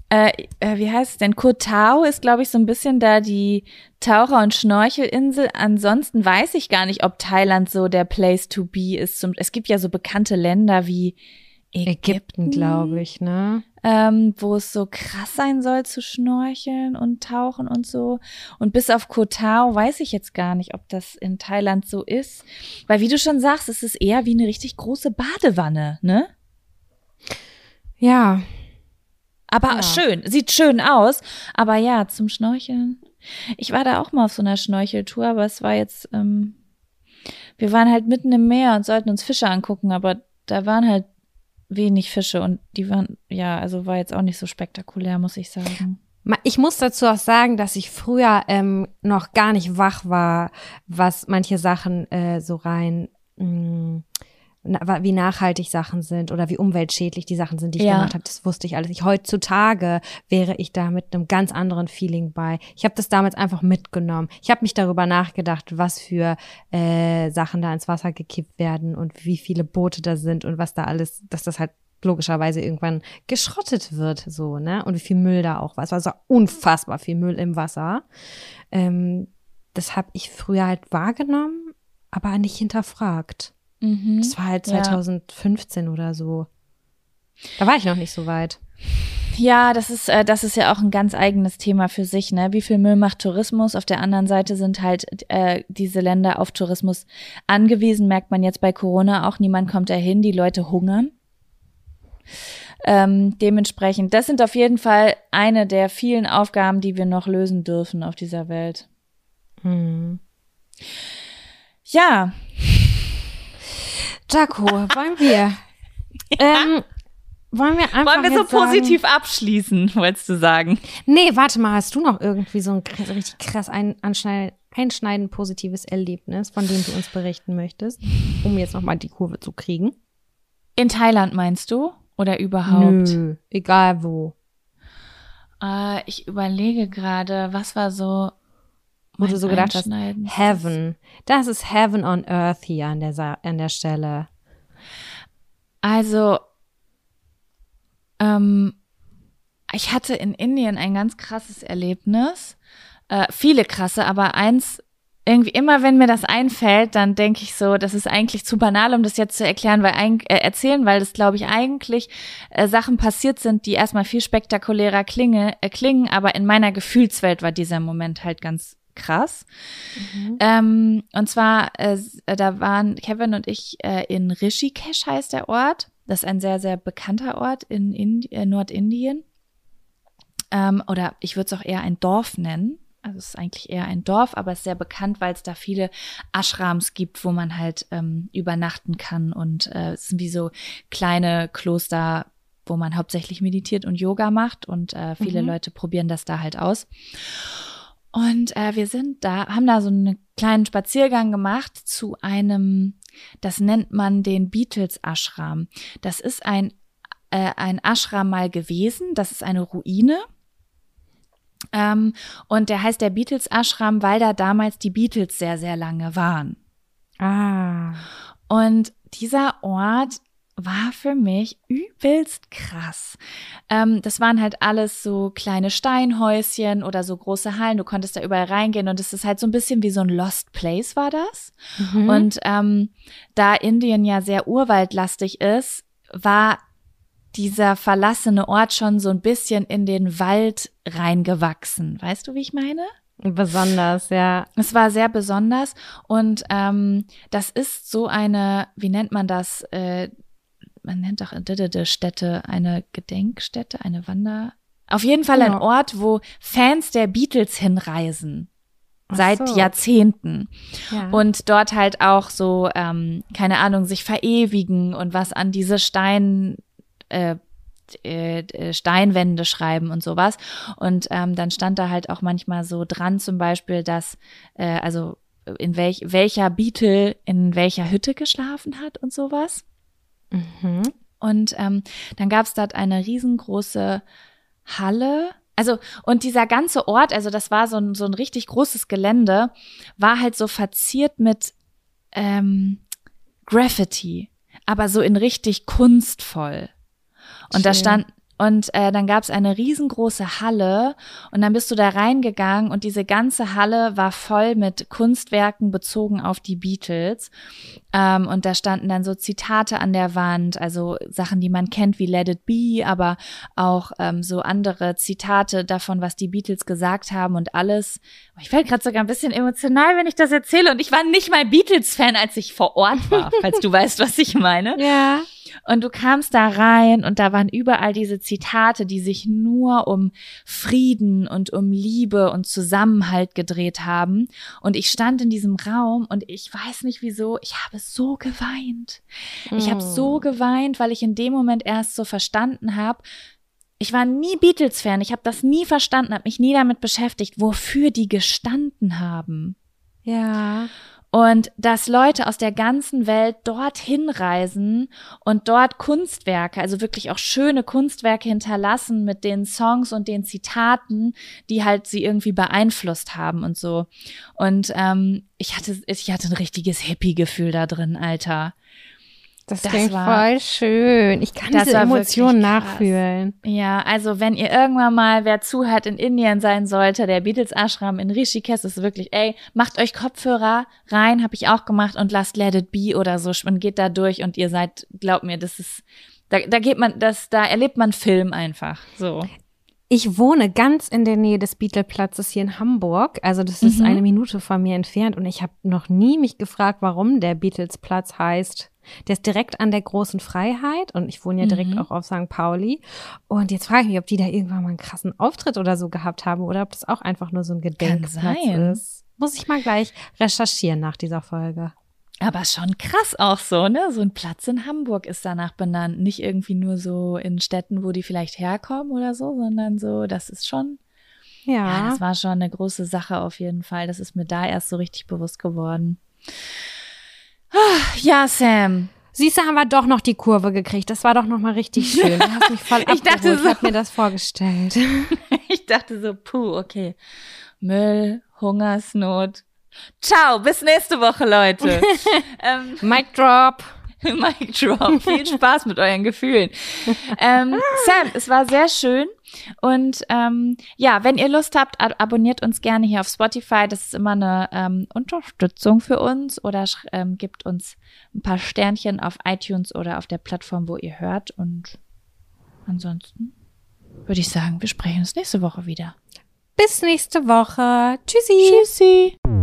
äh, äh, wie heißt es denn? Koh Tao ist, glaube ich, so ein bisschen da die Taucher- und Schnorchelinsel. Ansonsten weiß ich gar nicht, ob Thailand so der Place to be ist. Zum, es gibt ja so bekannte Länder wie Ägypten, Ägypten, glaube ich, ne? Ähm, wo es so krass sein soll zu schnorcheln und tauchen und so. Und bis auf Koh Tao weiß ich jetzt gar nicht, ob das in Thailand so ist. Weil wie du schon sagst, es ist eher wie eine richtig große Badewanne, ne? Ja. Aber Ja. schön, sieht schön aus. Aber ja, zum Schnorcheln. Ich war da auch mal auf so einer Schnorcheltour, aber es war jetzt, ähm, wir waren halt mitten im Meer und sollten uns Fische angucken, aber da waren halt wenig Fische und die waren, ja, also war jetzt auch nicht so spektakulär, muss ich sagen. Ich muss dazu auch sagen, dass ich früher ähm, noch gar nicht wach war, was manche Sachen äh, so rein, mh, wa- wie nachhaltig Sachen sind oder wie umweltschädlich die Sachen sind, die ich Ja. gemacht habe. Das wusste ich alles. Ich, heutzutage wäre ich da mit einem ganz anderen Feeling bei. Ich habe das damals einfach mitgenommen. Ich habe mich darüber nachgedacht, was für äh, Sachen da ins Wasser gekippt werden und wie viele Boote da sind und was da alles, dass das halt logischerweise irgendwann geschrottet wird, so, ne? Und wie viel Müll da auch war. Es war so unfassbar viel Müll im Wasser. Ähm, das habe ich früher halt wahrgenommen, aber nicht hinterfragt. Mhm. Das war halt Ja. 2015 oder so. Da war ich noch nicht so weit. Ja, das ist, äh, das ist ja auch ein ganz eigenes Thema für sich, ne? Wie viel Müll macht Tourismus? Auf der anderen Seite sind halt äh, diese Länder auf Tourismus angewiesen, merkt man jetzt bei Corona auch. Niemand kommt dahin, die Leute hungern. Ähm, dementsprechend, das sind auf jeden Fall eine der vielen Aufgaben, die wir noch lösen dürfen auf dieser Welt. Hm. Ja, Jaco, wollen wir? ähm, wollen wir einfach wollen wir so jetzt sagen- positiv abschließen, wolltest du sagen? Nee, warte mal, hast du noch irgendwie so ein richtig krass ein, anschneid, einschneidend positives Erlebnis, von dem du uns berichten möchtest, um jetzt nochmal die Kurve zu kriegen? In Thailand meinst du? Oder überhaupt? Nö, egal wo. Äh, ich überlege gerade, was war so. Wo du so gedacht hast? Heaven. Das ist Heaven on Earth hier an der, Sa an der Stelle. Also, ähm, ich hatte in Indien ein ganz krasses Erlebnis. Äh, viele krasse, aber eins, irgendwie immer, wenn mir das einfällt, dann denke ich so, das ist eigentlich zu banal, um das jetzt zu erklären, weil äh, erzählen, weil das, glaube ich, eigentlich äh, Sachen passiert sind, die erstmal viel spektakulärer klinge, äh, klingen, aber in meiner Gefühlswelt war dieser Moment halt ganz krass. Ähm, und zwar, äh, äh, da waren Kevin und ich äh, in Rishikesh heißt der Ort. Das ist ein sehr, sehr bekannter Ort in Indi äh, Nordindien. Ähm, oder ich würde es auch eher ein Dorf nennen. Also es ist eigentlich eher ein Dorf, aber es ist sehr bekannt, weil es da viele Ashrams gibt, wo man halt ähm, übernachten kann. Und äh, es sind wie so kleine Kloster, wo man hauptsächlich meditiert und Yoga macht. Und äh, viele Mhm. Leute probieren das da halt aus. Und äh, wir sind da, haben da so einen kleinen Spaziergang gemacht zu einem, das nennt man den Beatles Ashram. Das ist ein, äh, ein Ashram mal gewesen, das ist eine Ruine. Ähm, und der heißt der Beatles Ashram, weil da damals die Beatles sehr, sehr lange waren. Ah. Und dieser Ort war für mich übelst krass. Ähm, das waren halt alles so kleine Steinhäuschen oder so große Hallen. Du konntest da überall reingehen und es ist halt so ein bisschen wie so ein Lost Place war das. Mhm. Und ähm, da Indien ja sehr urwaldlastig ist, war dieser verlassene Ort schon so ein bisschen in den Wald reingewachsen. Weißt du, wie ich meine? Besonders, ja. Es war sehr besonders und ähm, das ist so eine, wie nennt man das? Äh, man nennt doch äh, Stätte eine Gedenkstätte, eine Wander. Auf jeden Fall ein Ja. Ort, wo Fans der Beatles hinreisen. Ach Seit so. Jahrzehnten. Ja. Und dort halt auch so, ähm, keine Ahnung, sich verewigen und was an diese Stein, äh, äh, Steinwände schreiben und sowas. Und ähm, dann stand da halt auch manchmal so dran zum Beispiel, dass, äh, also in welch, welcher Beatle in welcher Hütte geschlafen hat und sowas. Mhm. Und ähm, dann gab es dort eine riesengroße Halle. Also, und dieser ganze Ort, also das war so ein, so ein richtig großes Gelände, war halt so verziert mit ähm, Graffiti, aber so in richtig kunstvoll. Und da Schön. Und äh, dann gab es eine riesengroße Halle und dann bist du da reingegangen und diese ganze Halle war voll mit Kunstwerken bezogen auf die Beatles. Ähm, und da standen dann so Zitate an der Wand, also Sachen, die man kennt wie Let It Be, aber auch ähm, so andere Zitate davon, was die Beatles gesagt haben und alles. Ich werde gerade sogar ein bisschen emotional, wenn ich das erzähle. Und ich war nicht mal Beatles-Fan, als ich vor Ort war, falls du weißt, was ich meine. Ja. Und du kamst da rein und da waren überall diese Zitate, die sich nur um Frieden und um Liebe und Zusammenhalt gedreht haben. Und ich stand in diesem Raum und ich weiß nicht wieso, ich habe so geweint. Ich habe so geweint, weil ich in dem Moment erst so verstanden habe, ich war nie Beatles-Fan, ich habe das nie verstanden, habe mich nie damit beschäftigt, wofür die gestanden haben. Ja. Und dass Leute aus der ganzen Welt dorthin reisen und dort Kunstwerke, also wirklich auch schöne Kunstwerke hinterlassen mit den Songs und den Zitaten, die halt sie irgendwie beeinflusst haben und so. Und ähm, ich hatte, ich hatte ein richtiges Hippie-Gefühl da drin, Alter. Das, Das klingt war- voll schön. Ich kann diese Emotionen nachfühlen. Ja, also wenn ihr irgendwann mal, wer zuhört, in Indien sein sollte, der Beatles Ashram in Rishikesh ist wirklich, ey, macht euch Kopfhörer rein, habe ich auch gemacht und lasst Let It Be oder so und geht da durch und ihr seid, glaubt mir, das ist, da, da geht man, das, da erlebt man Film einfach, so. Ich wohne ganz in der Nähe des Beatle-Platzes hier in Hamburg. Also das ist Mhm. eine Minute von mir entfernt und ich habe noch nie mich gefragt, warum der Beatles-Platz heißt. Der ist direkt an der großen Freiheit und ich wohne ja direkt Mhm. auch auf St. Pauli. Und jetzt frage ich mich, ob die da irgendwann mal einen krassen Auftritt oder so gehabt haben oder ob das auch einfach nur so ein Gedenkplatz sein. ist. Muss ich mal gleich recherchieren nach dieser Folge. Aber schon krass auch so, ne? So ein Platz in Hamburg ist danach benannt. Nicht irgendwie nur so in Städten, wo die vielleicht herkommen oder so, sondern so, das ist schon, ja, Ja, das war schon eine große Sache auf jeden Fall. Das ist mir da erst so richtig bewusst geworden. Ah, Ja, Sam. Siehst du, haben wir doch noch die Kurve gekriegt. Das war doch noch mal richtig schön. Du hast mich voll Ich dachte so- Ich habe mir das vorgestellt. Ich dachte so, puh, okay. Müll, Hungersnot. Ciao, bis nächste Woche, Leute. ähm, Mic drop. Mic drop. Viel Spaß mit euren Gefühlen. Ähm, Sam, es war sehr schön. Und ähm, ja, wenn ihr Lust habt, ab abonniert uns gerne hier auf Spotify. Das ist immer eine ähm, Unterstützung für uns. Oder ähm, gibt uns ein paar Sternchen auf iTunes oder auf der Plattform, wo ihr hört. Und ansonsten würde ich sagen, wir sprechen uns nächste Woche wieder. Bis nächste Woche. Tschüssi. Tschüssi.